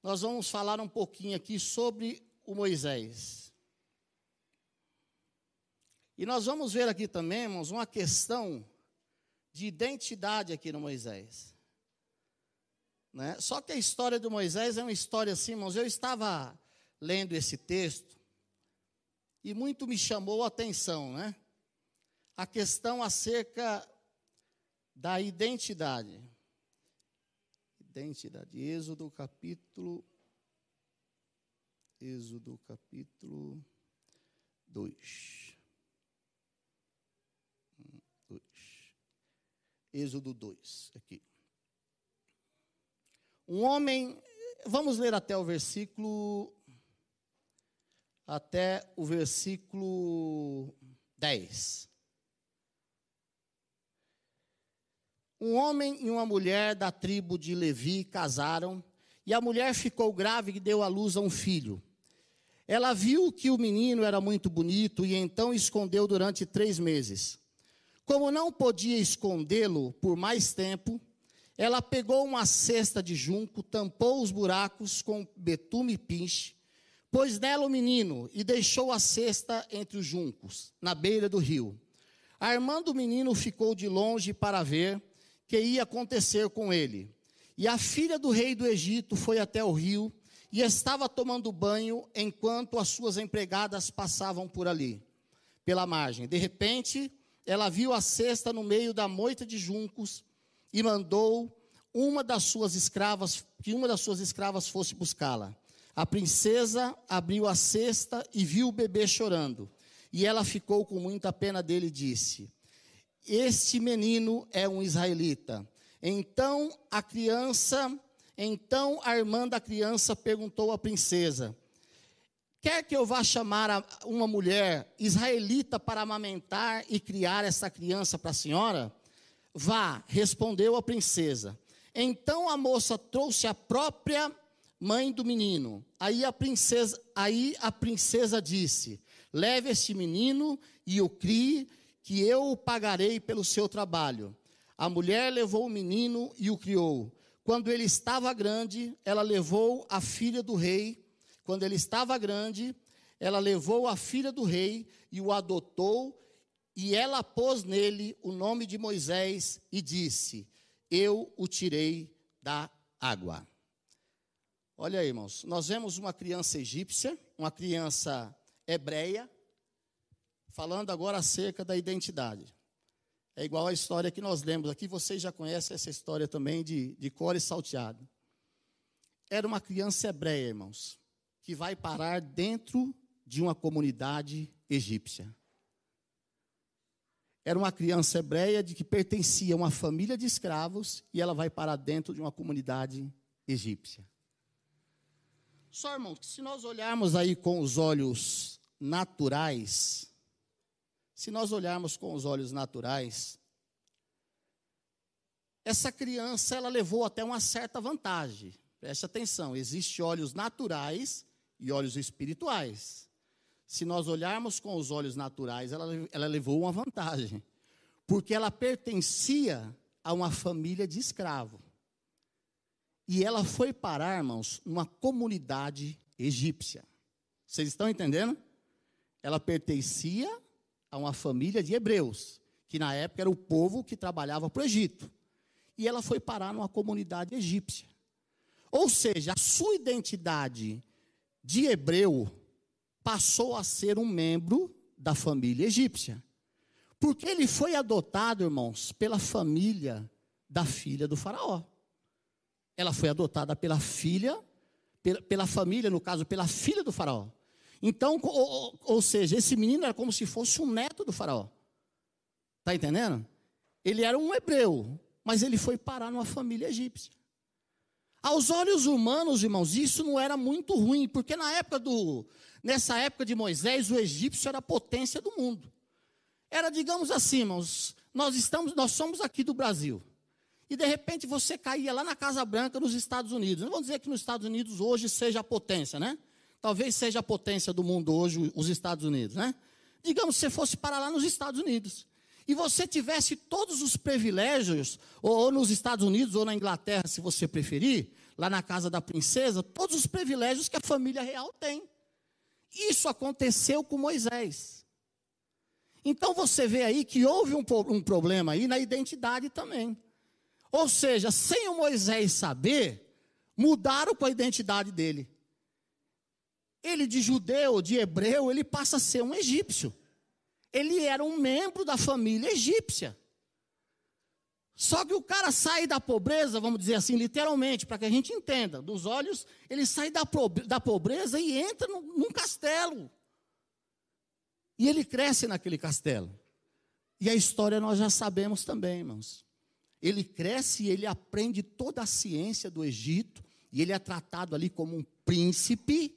Speaker 1: nós vamos falar um pouquinho aqui sobre o Moisés. E nós vamos ver aqui também, irmãos, uma questão de identidade aqui no Moisés. Né? Só que a história do Moisés é uma história assim, irmãos. Eu estava lendo esse texto e muito me chamou a atenção, né? A questão acerca da identidade identidade. Êxodo capítulo. Êxodo capítulo 2. 2. Êxodo 2, aqui. Um homem, vamos ler até o versículo até o versículo 10. Um homem e uma mulher da tribo de Levi casaram, e a mulher ficou grávida e deu à luz a um filho. Ela viu que o menino era muito bonito e então escondeu durante três meses. Como não podia escondê-lo por mais tempo, ela pegou uma cesta de junco, tampou os buracos com betume e pinche, pôs nela o menino e deixou a cesta entre os juncos, na beira do rio. Armando o menino ficou de longe para ver que ia acontecer com ele. E a filha do rei do Egito foi até o rio e estava tomando banho enquanto as suas empregadas passavam por ali, pela margem. De repente, ela viu a cesta no meio da moita de juncos e mandou uma das suas escravas, que uma das suas escravas fosse buscá-la. A princesa abriu a cesta e viu o bebê chorando. E ela ficou com muita pena dele e disse: Este menino é um israelita. Então a criança, então a irmã da criança perguntou à princesa: Quer que eu vá chamar uma mulher israelita para amamentar e criar essa criança para a senhora? Vá, respondeu a princesa. Então a moça trouxe a própria mãe do menino. Aí a princesa, aí a princesa disse: Leve este menino e o crie, que eu o pagarei pelo seu trabalho. A mulher levou o menino e o criou. Quando ele estava grande, ela levou a filha do rei. Quando ele estava grande, ela levou a filha do rei e o adotou, e ela pôs nele o nome de Moisés e disse: Eu o tirei da água. Olha aí, irmãos, nós vemos uma criança egípcia, uma criança hebreia, falando agora acerca da identidade. É igual a história que nós lemos aqui, vocês já conhecem essa história também de, de Core salteado. Era uma criança hebreia, irmãos, que vai parar dentro de uma comunidade egípcia. Era uma criança hebreia de que pertencia a uma família de escravos e ela vai parar dentro de uma comunidade egípcia. Só, irmãos, se nós olharmos aí com os olhos naturais, se nós olharmos com os olhos naturais, essa criança ela levou até uma certa vantagem. Preste atenção, existem olhos naturais e olhos espirituais. Se nós olharmos com os olhos naturais, ela, ela levou uma vantagem, porque ela pertencia a uma família de escravo. E ela foi parar, irmãos, numa comunidade egípcia. Vocês estão entendendo? Ela pertencia a uma família de hebreus, que na época era o povo que trabalhava para o Egito. E ela foi parar numa comunidade egípcia. Ou seja, a sua identidade de hebreu passou a ser um membro da família egípcia. Porque ele foi adotado, irmãos, pela família da filha do faraó. Ela foi adotada pela filha, pela, pela família, no caso, pela filha do faraó. Então, ou, ou, seja, esse menino era como se fosse um neto do faraó. Está entendendo? Ele era um hebreu, mas ele foi parar numa família egípcia. Aos olhos humanos, irmãos, isso não era muito ruim, porque na época do, nessa época de Moisés, o egípcio era a potência do mundo. Era, digamos assim, irmãos, nós estamos, nós somos aqui do Brasil e de repente você caía lá na Casa Branca nos Estados Unidos. Não vou dizer que nos Estados Unidos hoje seja a potência, né? Talvez seja a potência do mundo hoje, os Estados Unidos, né? Digamos que você fosse para lá nos Estados Unidos. E você tivesse todos os privilégios, ou, nos Estados Unidos, ou na Inglaterra, se você preferir, lá na casa da princesa, todos os privilégios que a família real tem. Isso aconteceu com Moisés. Então você vê aí que houve um, um problema aí na identidade também. Ou seja, sem o Moisés saber, mudaram com a identidade dele. Ele de judeu, de hebreu, ele passa a ser um egípcio. Ele era um membro da família egípcia. Só que o cara sai da pobreza, vamos dizer assim, literalmente, para que a gente entenda, dos olhos, ele sai da, da pobreza e entra num, num castelo. E ele cresce naquele castelo. E a história nós já sabemos também, irmãos. Ele cresce e ele aprende toda a ciência do Egito, e ele é tratado ali como um príncipe.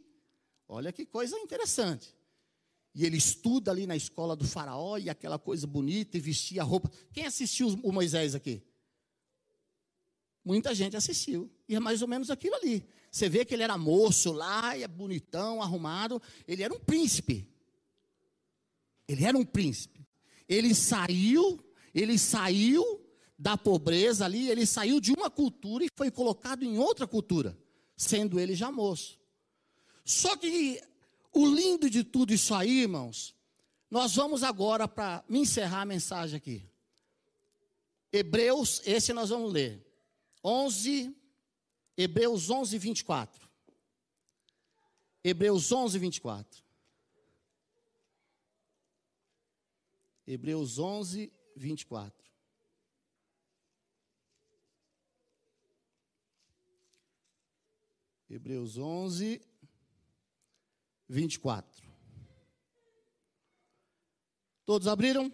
Speaker 1: Olha que coisa interessante. E ele estuda ali na escola do faraó e aquela coisa bonita e vestia a roupa. Quem assistiu o Moisés aqui? Muita gente assistiu. E é mais ou menos aquilo ali. Você vê que ele era moço lá, e é bonitão, arrumado. Ele era um príncipe. Ele era um príncipe. Ele saiu, ele saiu da pobreza ali, ele saiu de uma cultura e foi colocado em outra cultura, sendo ele já moço. Só que O lindo de tudo isso aí, irmãos, nós vamos agora para me encerrar a mensagem aqui. Hebreus, esse nós vamos ler. 11, Hebreus 11, 24. Hebreus 11, 24. Hebreus 11, 24. Hebreus 11, 24. Todos abriram?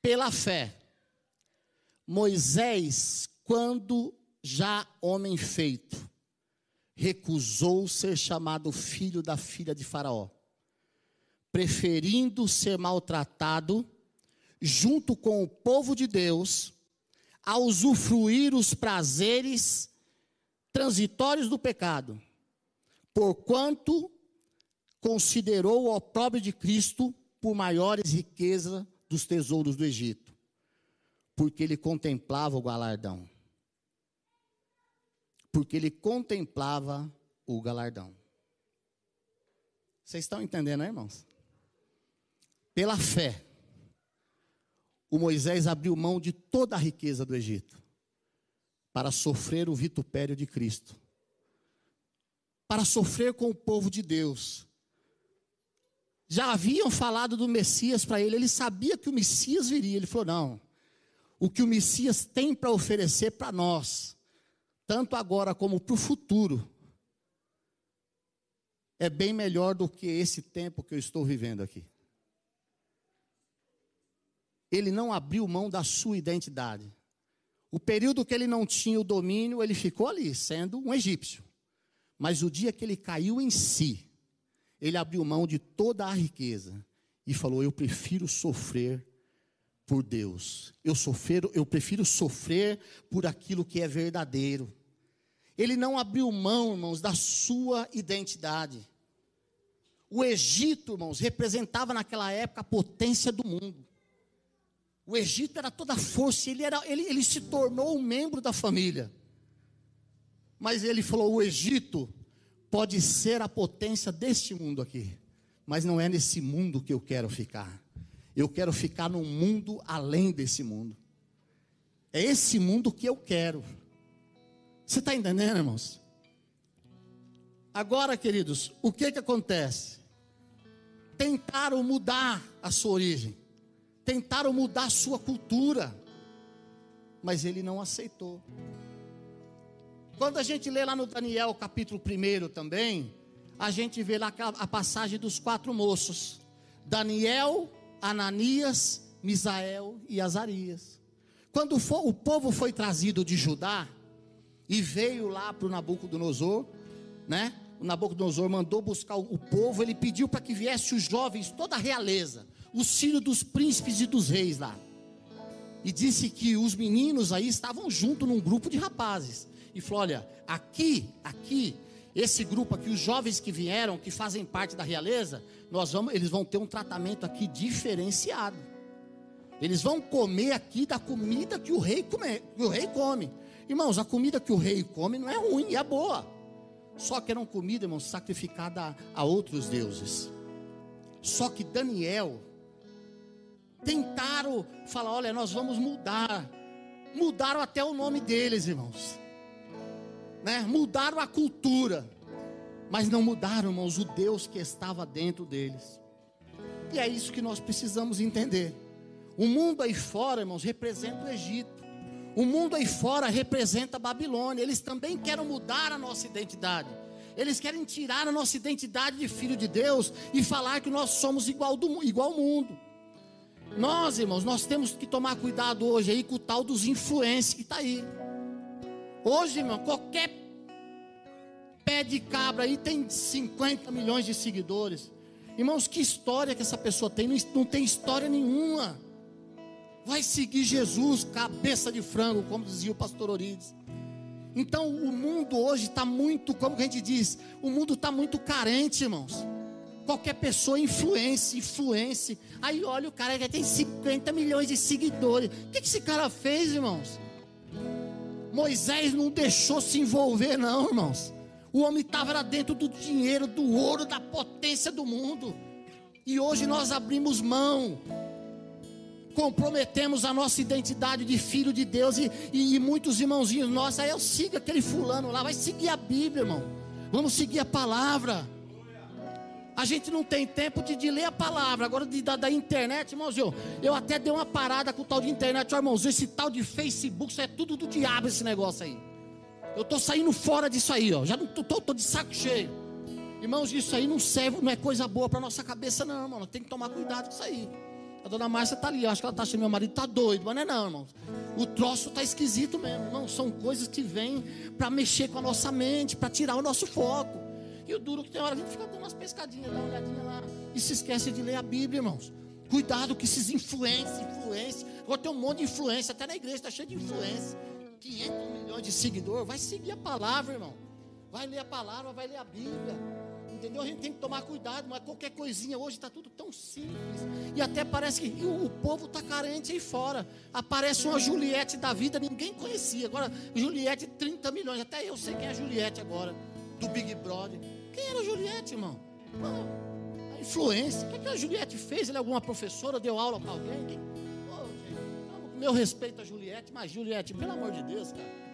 Speaker 1: Pela fé, Moisés, quando já homem feito, recusou ser chamado filho da filha de Faraó, preferindo ser maltratado junto com o povo de Deus, a usufruir os prazeres transitórios do pecado, porquanto considerou o opróbrio de Cristo por maiores riquezas dos tesouros do Egito, porque ele contemplava o galardão. Porque ele contemplava o galardão. Vocês estão entendendo, né, irmãos? Pela fé, o Moisés abriu mão de toda a riqueza do Egito para sofrer o vitupério de Cristo, para sofrer com o povo de Deus. Já haviam falado do Messias para ele, ele sabia que o Messias viria. Ele falou: não, o que o Messias tem para oferecer para nós, tanto agora como para o futuro, é bem melhor do que esse tempo que eu estou vivendo aqui. Ele não abriu mão da sua identidade. O período que ele não tinha o domínio, ele ficou ali, sendo um egípcio. Mas o dia que ele caiu em si, ele abriu mão de toda a riqueza e falou: Eu prefiro sofrer por Deus. Eu sofrer, eu prefiro sofrer por aquilo que é verdadeiro. Ele não abriu mão, irmãos, da sua identidade. O Egito, irmãos, representava naquela época a potência do mundo. O Egito era toda a força, ele, era, ele, ele se tornou um membro da família. Mas ele falou: o Egito pode ser a potência deste mundo aqui, mas não é nesse mundo que eu quero ficar. Eu quero ficar num mundo além desse mundo. É esse mundo que eu quero. Você está entendendo, irmãos? Agora, queridos, o que que acontece? Tentaram mudar a sua origem tentaram mudar a sua cultura, mas ele não aceitou. Quando a gente lê lá no Daniel capítulo 1 também, a gente vê lá a passagem dos quatro moços: Daniel, Ananias, Misael e Azarias. Quando o povo foi trazido de Judá e veio lá para o Nabucodonosor, né? O Nabucodonosor mandou buscar o povo, ele pediu para que viesse os jovens, toda a realeza, os filhos dos príncipes e dos reis lá. E disse que os meninos aí estavam junto num grupo de rapazes. E falou: olha, aqui, aqui, esse grupo aqui, os jovens que vieram, que fazem parte da realeza, nós vamos, eles vão ter um tratamento aqui diferenciado. Eles vão comer aqui da comida que o rei come, o rei come. Irmãos, a comida que o rei come não é ruim, é boa. Só que eram comida, irmãos, sacrificada a, a outros deuses. Só que Daniel, tentaram falar: olha, nós vamos mudar. Mudaram até o nome deles, irmãos. Né? Mudaram a cultura. Mas não mudaram, irmãos, o Deus que estava dentro deles. E é isso que nós precisamos entender. O mundo aí fora, irmãos, representa o Egito. O mundo aí fora representa a Babilônia. Eles também querem mudar a nossa identidade. Eles querem tirar a nossa identidade de filho de Deus e falar que nós somos igual, do, igual ao mundo. Nós, irmãos, nós temos que tomar cuidado hoje aí com o tal dos influencers que está aí. Hoje, irmão, qualquer pé de cabra aí tem 50 milhões de seguidores. Irmãos, que história que essa pessoa tem? Não, não tem história nenhuma. Vai seguir Jesus, cabeça de frango, como dizia o pastor Orides. Então o mundo hoje está muito, como a gente diz, o mundo está muito carente, irmãos. Qualquer pessoa influencia, influência. Aí olha, o cara já tem 50 milhões de seguidores. O que, que esse cara fez, irmãos? Moisés não deixou se envolver, não, irmãos. O homem estava dentro do dinheiro, do ouro, da potência do mundo. E hoje nós abrimos mão, comprometemos a nossa identidade de filho de Deus. E, e, e muitos irmãozinhos nossos, aí eu sigo aquele fulano lá, vai seguir a Bíblia, irmão. Vamos seguir a palavra. A gente não tem tempo de, de ler a palavra. Agora, de, da, da, internet, irmãozinho, eu até dei uma parada com o tal de internet, ó, irmãos. Esse tal de Facebook, isso é tudo do diabo, esse negócio aí. Eu estou saindo fora disso aí, ó. Já não tô, tô, tô de saco cheio. Irmãos, isso aí não serve, não é coisa boa para nossa cabeça, não, irmão. Tem que tomar cuidado com isso aí. A dona Márcia está ali, eu acho que ela está achando meu marido está doido, mas não é não, irmão. O troço está esquisito mesmo, irmão. São coisas que vêm para mexer com a nossa mente, para tirar o nosso foco. E o duro que tem hora a gente fica dando umas pescadinhas, dá uma olhadinha lá. E se esquece de ler a Bíblia, irmãos. Cuidado que esses influências, influência. Agora tem um monte de influência, até na igreja está cheio de influência. 500 milhões de seguidores. Vai seguir a palavra, irmão. Vai ler a palavra, vai ler a Bíblia. Entendeu? A gente tem que tomar cuidado, mas qualquer coisinha hoje está tudo tão simples. E até parece que o, o povo está carente aí fora. Aparece uma Juliette da vida, ninguém conhecia. Agora, Juliette, 30 milhões. Até eu sei quem é Juliette agora, do Big Brother. Quem era Juliette, irmão? a influência. O que, que a Juliette fez? Ela é alguma professora? Deu aula para alguém? Quem? gente, meu respeito a Juliette, mas Juliette, pelo amor de Deus, cara.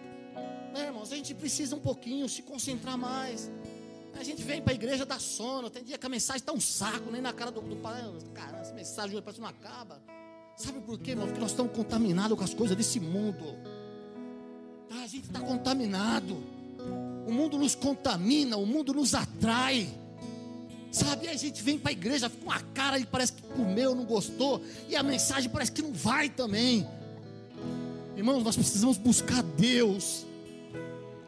Speaker 1: Né, irmãos, a gente precisa um pouquinho se concentrar mais. A gente vem para a igreja da sono. Tem dia que a mensagem está um saco, nem na cara do, do pai. Cara, essa mensagem parece que não acaba. Sabe por quê, irmão? Porque nós estamos contaminados com as coisas desse mundo. A gente está contaminado. O mundo nos contamina, o mundo nos atrai. Sabe, a gente vem para a igreja com uma cara e parece que comeu, não gostou, e a mensagem parece que não vai também. Irmãos, nós precisamos buscar Deus.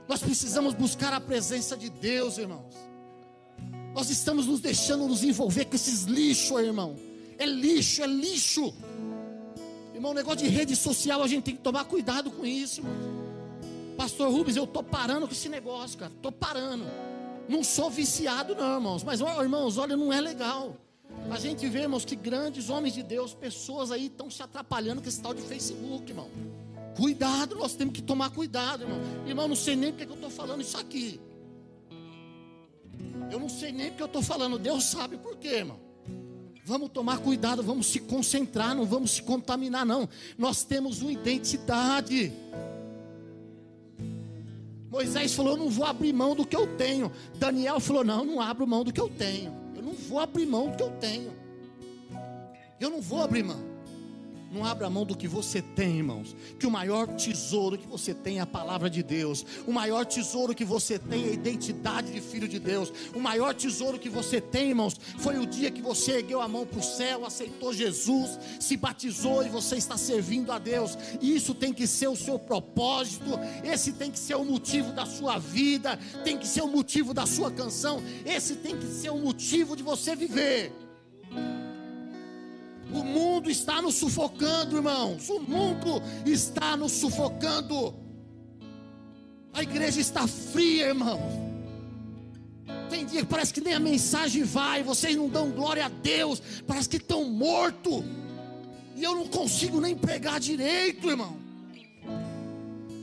Speaker 1: Nós precisamos buscar a presença de Deus, irmãos. Nós estamos nos deixando nos envolver com esses lixos, irmão. É lixo, é lixo. Irmão, negócio de rede social, a gente tem que tomar cuidado com isso, irmão. Pastor Rubens, eu estou parando com esse negócio, cara. Estou parando. Não sou viciado, não, irmãos. Mas, irmãos, olha, não é legal. A gente vê, irmãos, que grandes homens de Deus, pessoas aí estão se atrapalhando com esse tal de Facebook, irmão. Cuidado, nós temos que tomar cuidado, irmão. Irmão, não sei nem porque eu estou falando isso aqui. Eu não sei nem porque eu estou falando, Deus sabe por quê, irmão. Vamos tomar cuidado, vamos se concentrar, não vamos se contaminar, não. Nós temos uma identidade. Moisés falou: Eu não vou abrir mão do que eu tenho. Daniel falou: Não, não abro mão do que eu tenho. Eu não vou abrir mão do que eu tenho. Eu não vou abrir mão. Não abra mão do que você tem, irmãos. Que o maior tesouro que você tem é a palavra de Deus. O maior tesouro que você tem é a identidade de filho de Deus. O maior tesouro que você tem, irmãos, foi o dia que você ergueu a mão para o céu, aceitou Jesus, se batizou e você está servindo a Deus. Isso tem que ser o seu propósito. Esse tem que ser o motivo da sua vida. Tem que ser o motivo da sua canção. Esse tem que ser o motivo de você viver. O mundo está nos sufocando, irmãos. O mundo está nos sufocando. A igreja está fria, irmãos. Tem dia que parece que nem a mensagem vai, vocês não dão glória a Deus, parece que estão mortos. E eu não consigo nem pregar direito, irmão.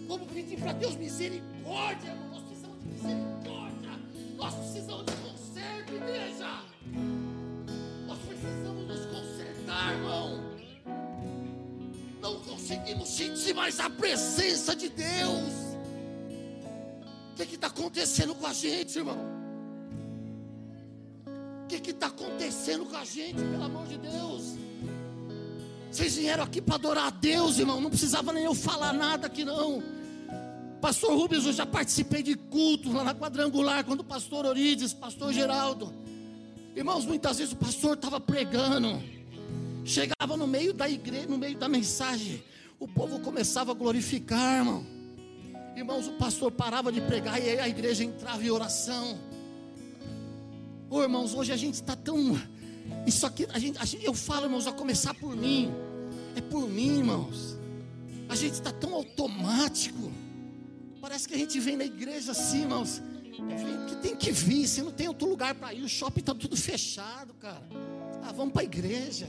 Speaker 1: Vamos pedir para Deus misericórdia, irmão. Nós precisamos de misericórdia. Nós precisamos de conserto, igreja. Irmão. Não conseguimos sentir mais a presença de Deus. O que está acontecendo com a gente, irmão? O que está acontecendo com a gente, pelo amor de Deus? Vocês vieram aqui para adorar a Deus, irmão. Não precisava nem eu falar nada aqui, não. Pastor Rubens, eu já participei de cultos lá na quadrangular, quando o pastor Orides, pastor Geraldo. Irmãos, muitas vezes o pastor estava pregando. Chegava no meio da igreja, no meio da mensagem, o povo começava a glorificar, irmão. Irmãos, o pastor parava de pregar e a igreja entrava em oração. Ô irmãos, hoje a gente está tão. Isso aqui, a gente, a gente, eu falo, irmãos, a começar por mim. É por mim, irmãos. A gente está tão automático. Parece que a gente vem na igreja assim, irmãos. Que tem que vir, você não tem outro lugar para ir. O shopping está tudo fechado, cara. Ah, vamos para a igreja.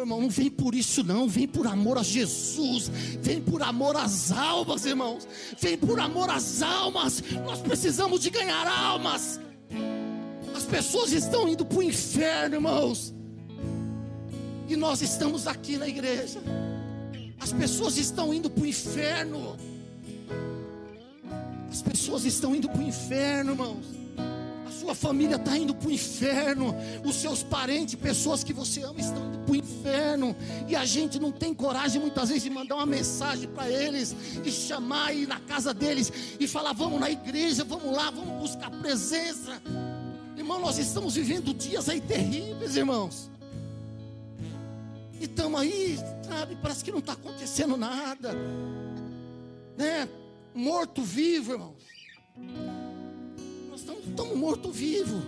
Speaker 1: Irmão, não vem por isso não, vem por amor a Jesus, vem por amor às almas, irmãos, vem por amor às almas. Nós precisamos de ganhar almas. As pessoas estão indo para o inferno, irmãos, e nós estamos aqui na igreja. As pessoas estão indo para o inferno. As pessoas estão indo para o inferno, irmãos sua família está indo para o inferno, os seus parentes, pessoas que você ama, estão indo para o inferno, e a gente não tem coragem muitas vezes de mandar uma mensagem para eles, e chamar aí na casa deles, e falar: vamos na igreja, vamos lá, vamos buscar presença. Irmão, nós estamos vivendo dias aí terríveis, irmãos. E estamos aí, sabe, parece que não está acontecendo nada, né? Morto vivo, irmãos estamos morto-vivo.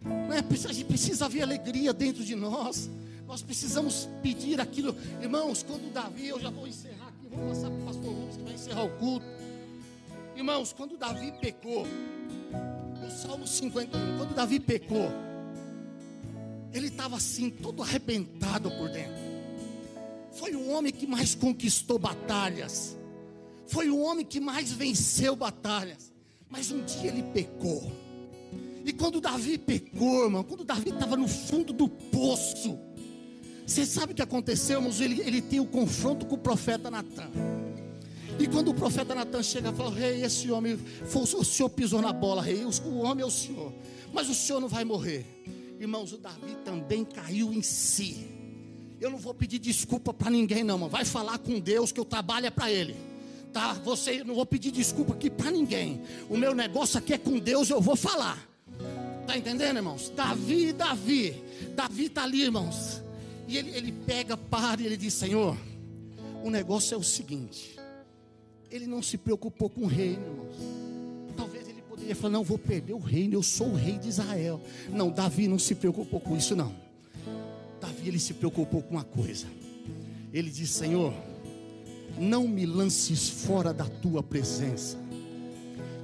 Speaker 1: Não é? A gente precisa ver alegria dentro de nós. Nós precisamos pedir aquilo. Irmãos, quando Davi, eu já vou encerrar aqui, vou passar para o pastor Rubens que vai encerrar o culto. Irmãos, quando Davi pecou, no Salmo 51, quando Davi pecou, ele estava assim, todo arrebentado por dentro. Foi o homem que mais conquistou batalhas. Foi o homem que mais venceu batalhas. Mas um dia ele pecou. E quando Davi pecou, irmão, quando Davi estava no fundo do poço, você sabe o que aconteceu, irmãos? Ele, ele tem o confronto com o profeta Natan. E quando o profeta Natan chega e fala: Rei, esse homem, o senhor pisou na bola, rei, o homem é o senhor, mas o senhor não vai morrer. Irmãos, o Davi também caiu em si. Eu não vou pedir desculpa para ninguém, não, irmão. vai falar com Deus que eu trabalho é para Ele tá? Você não vou pedir desculpa aqui para ninguém. O meu negócio aqui é com Deus, eu vou falar. Tá entendendo, irmãos? Davi, Davi, Davi tá ali, irmãos. E ele, ele pega, para e ele diz: Senhor, o negócio é o seguinte. Ele não se preocupou com o reino, irmãos. Talvez ele poderia falar: Não, vou perder o reino, eu sou o rei de Israel. Não, Davi não se preocupou com isso, não. Davi, ele se preocupou com uma coisa. Ele disse: Senhor, não me lances fora da tua presença,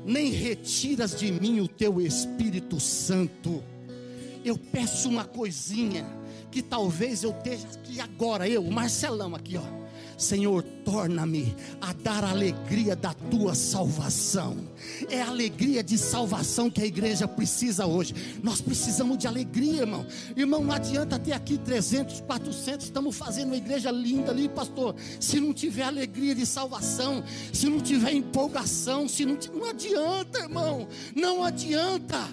Speaker 1: nem retiras de mim o teu Espírito Santo. Eu peço uma coisinha que talvez eu esteja aqui agora, eu, Marcelão, aqui, ó Senhor, torna-me a dar a alegria da tua salvação. É a alegria de salvação que a igreja precisa hoje. Nós precisamos de alegria, irmão. Irmão, não adianta ter aqui 300, 400, estamos fazendo uma igreja linda ali, pastor. Se não tiver alegria de salvação, se não tiver empolgação, se não, não adianta, irmão. Não adianta.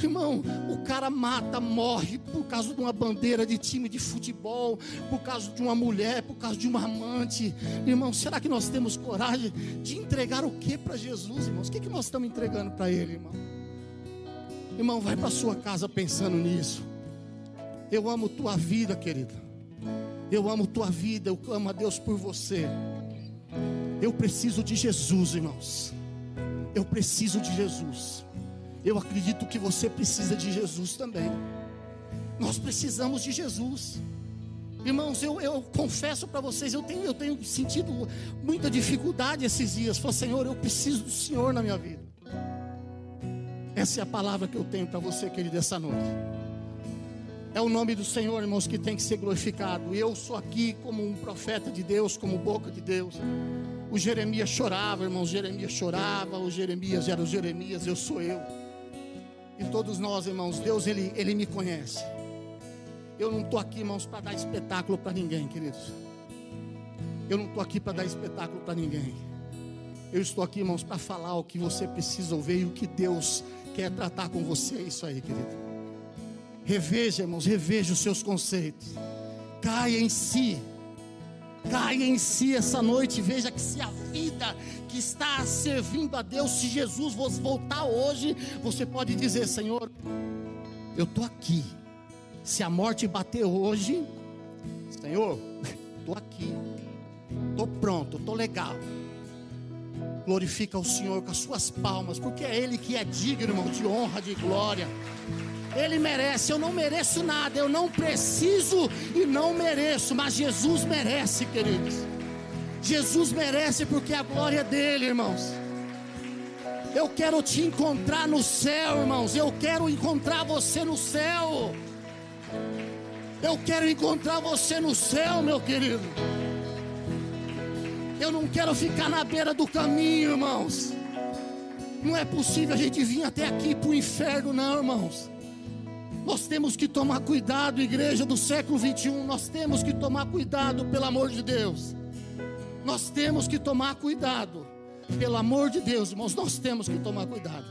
Speaker 1: Irmão, o cara mata, morre por causa de uma bandeira de time de futebol, por causa de uma mulher, por causa de uma amante. Irmão, será que nós temos coragem de entregar o que para Jesus, irmãos? O que, que nós estamos entregando para Ele, irmão? Irmão, vai para sua casa pensando nisso. Eu amo tua vida, querida. Eu amo tua vida, eu amo a Deus por você. Eu preciso de Jesus, irmãos. Eu preciso de Jesus. Eu acredito que você precisa de Jesus também. Nós precisamos de Jesus. Irmãos, eu, eu confesso para vocês, eu tenho, eu tenho sentido muita dificuldade esses dias. Falei, Senhor, eu preciso do Senhor na minha vida. Essa é a palavra que eu tenho para você, querido, essa noite. É o nome do Senhor, irmãos, que tem que ser glorificado. Eu sou aqui como um profeta de Deus, como boca de Deus. O Jeremias chorava, irmãos, Jeremias chorava, o Jeremias era o Jeremias, eu sou eu. E todos nós, irmãos, Deus, Ele, Ele me conhece. Eu não estou aqui, irmãos, para dar espetáculo para ninguém, queridos. Eu não estou aqui para dar espetáculo para ninguém. Eu estou aqui, irmãos, para falar o que você precisa ouvir e o que Deus quer tratar com você. É isso aí, querido. Reveja, irmãos, reveja os seus conceitos. Caia em si. Caia em si essa noite. Veja que se a vida que está servindo a Deus, se Jesus voltar hoje, você pode dizer: Senhor, eu estou aqui. Se a morte bater hoje, Senhor, estou aqui, estou pronto, estou legal. Glorifica o Senhor com as suas palmas, porque é Ele que é digno, irmão, de honra, de glória. Ele merece, eu não mereço nada, eu não preciso e não mereço, mas Jesus merece, queridos. Jesus merece porque a glória é dele, irmãos. Eu quero te encontrar no céu, irmãos. Eu quero encontrar você no céu. Eu quero encontrar você no céu, meu querido. Eu não quero ficar na beira do caminho, irmãos. Não é possível a gente vir até aqui para o inferno, não, irmãos. Nós temos que tomar cuidado, igreja do século 21. Nós temos que tomar cuidado, pelo amor de Deus. Nós temos que tomar cuidado, pelo amor de Deus, irmãos. Nós temos que tomar cuidado.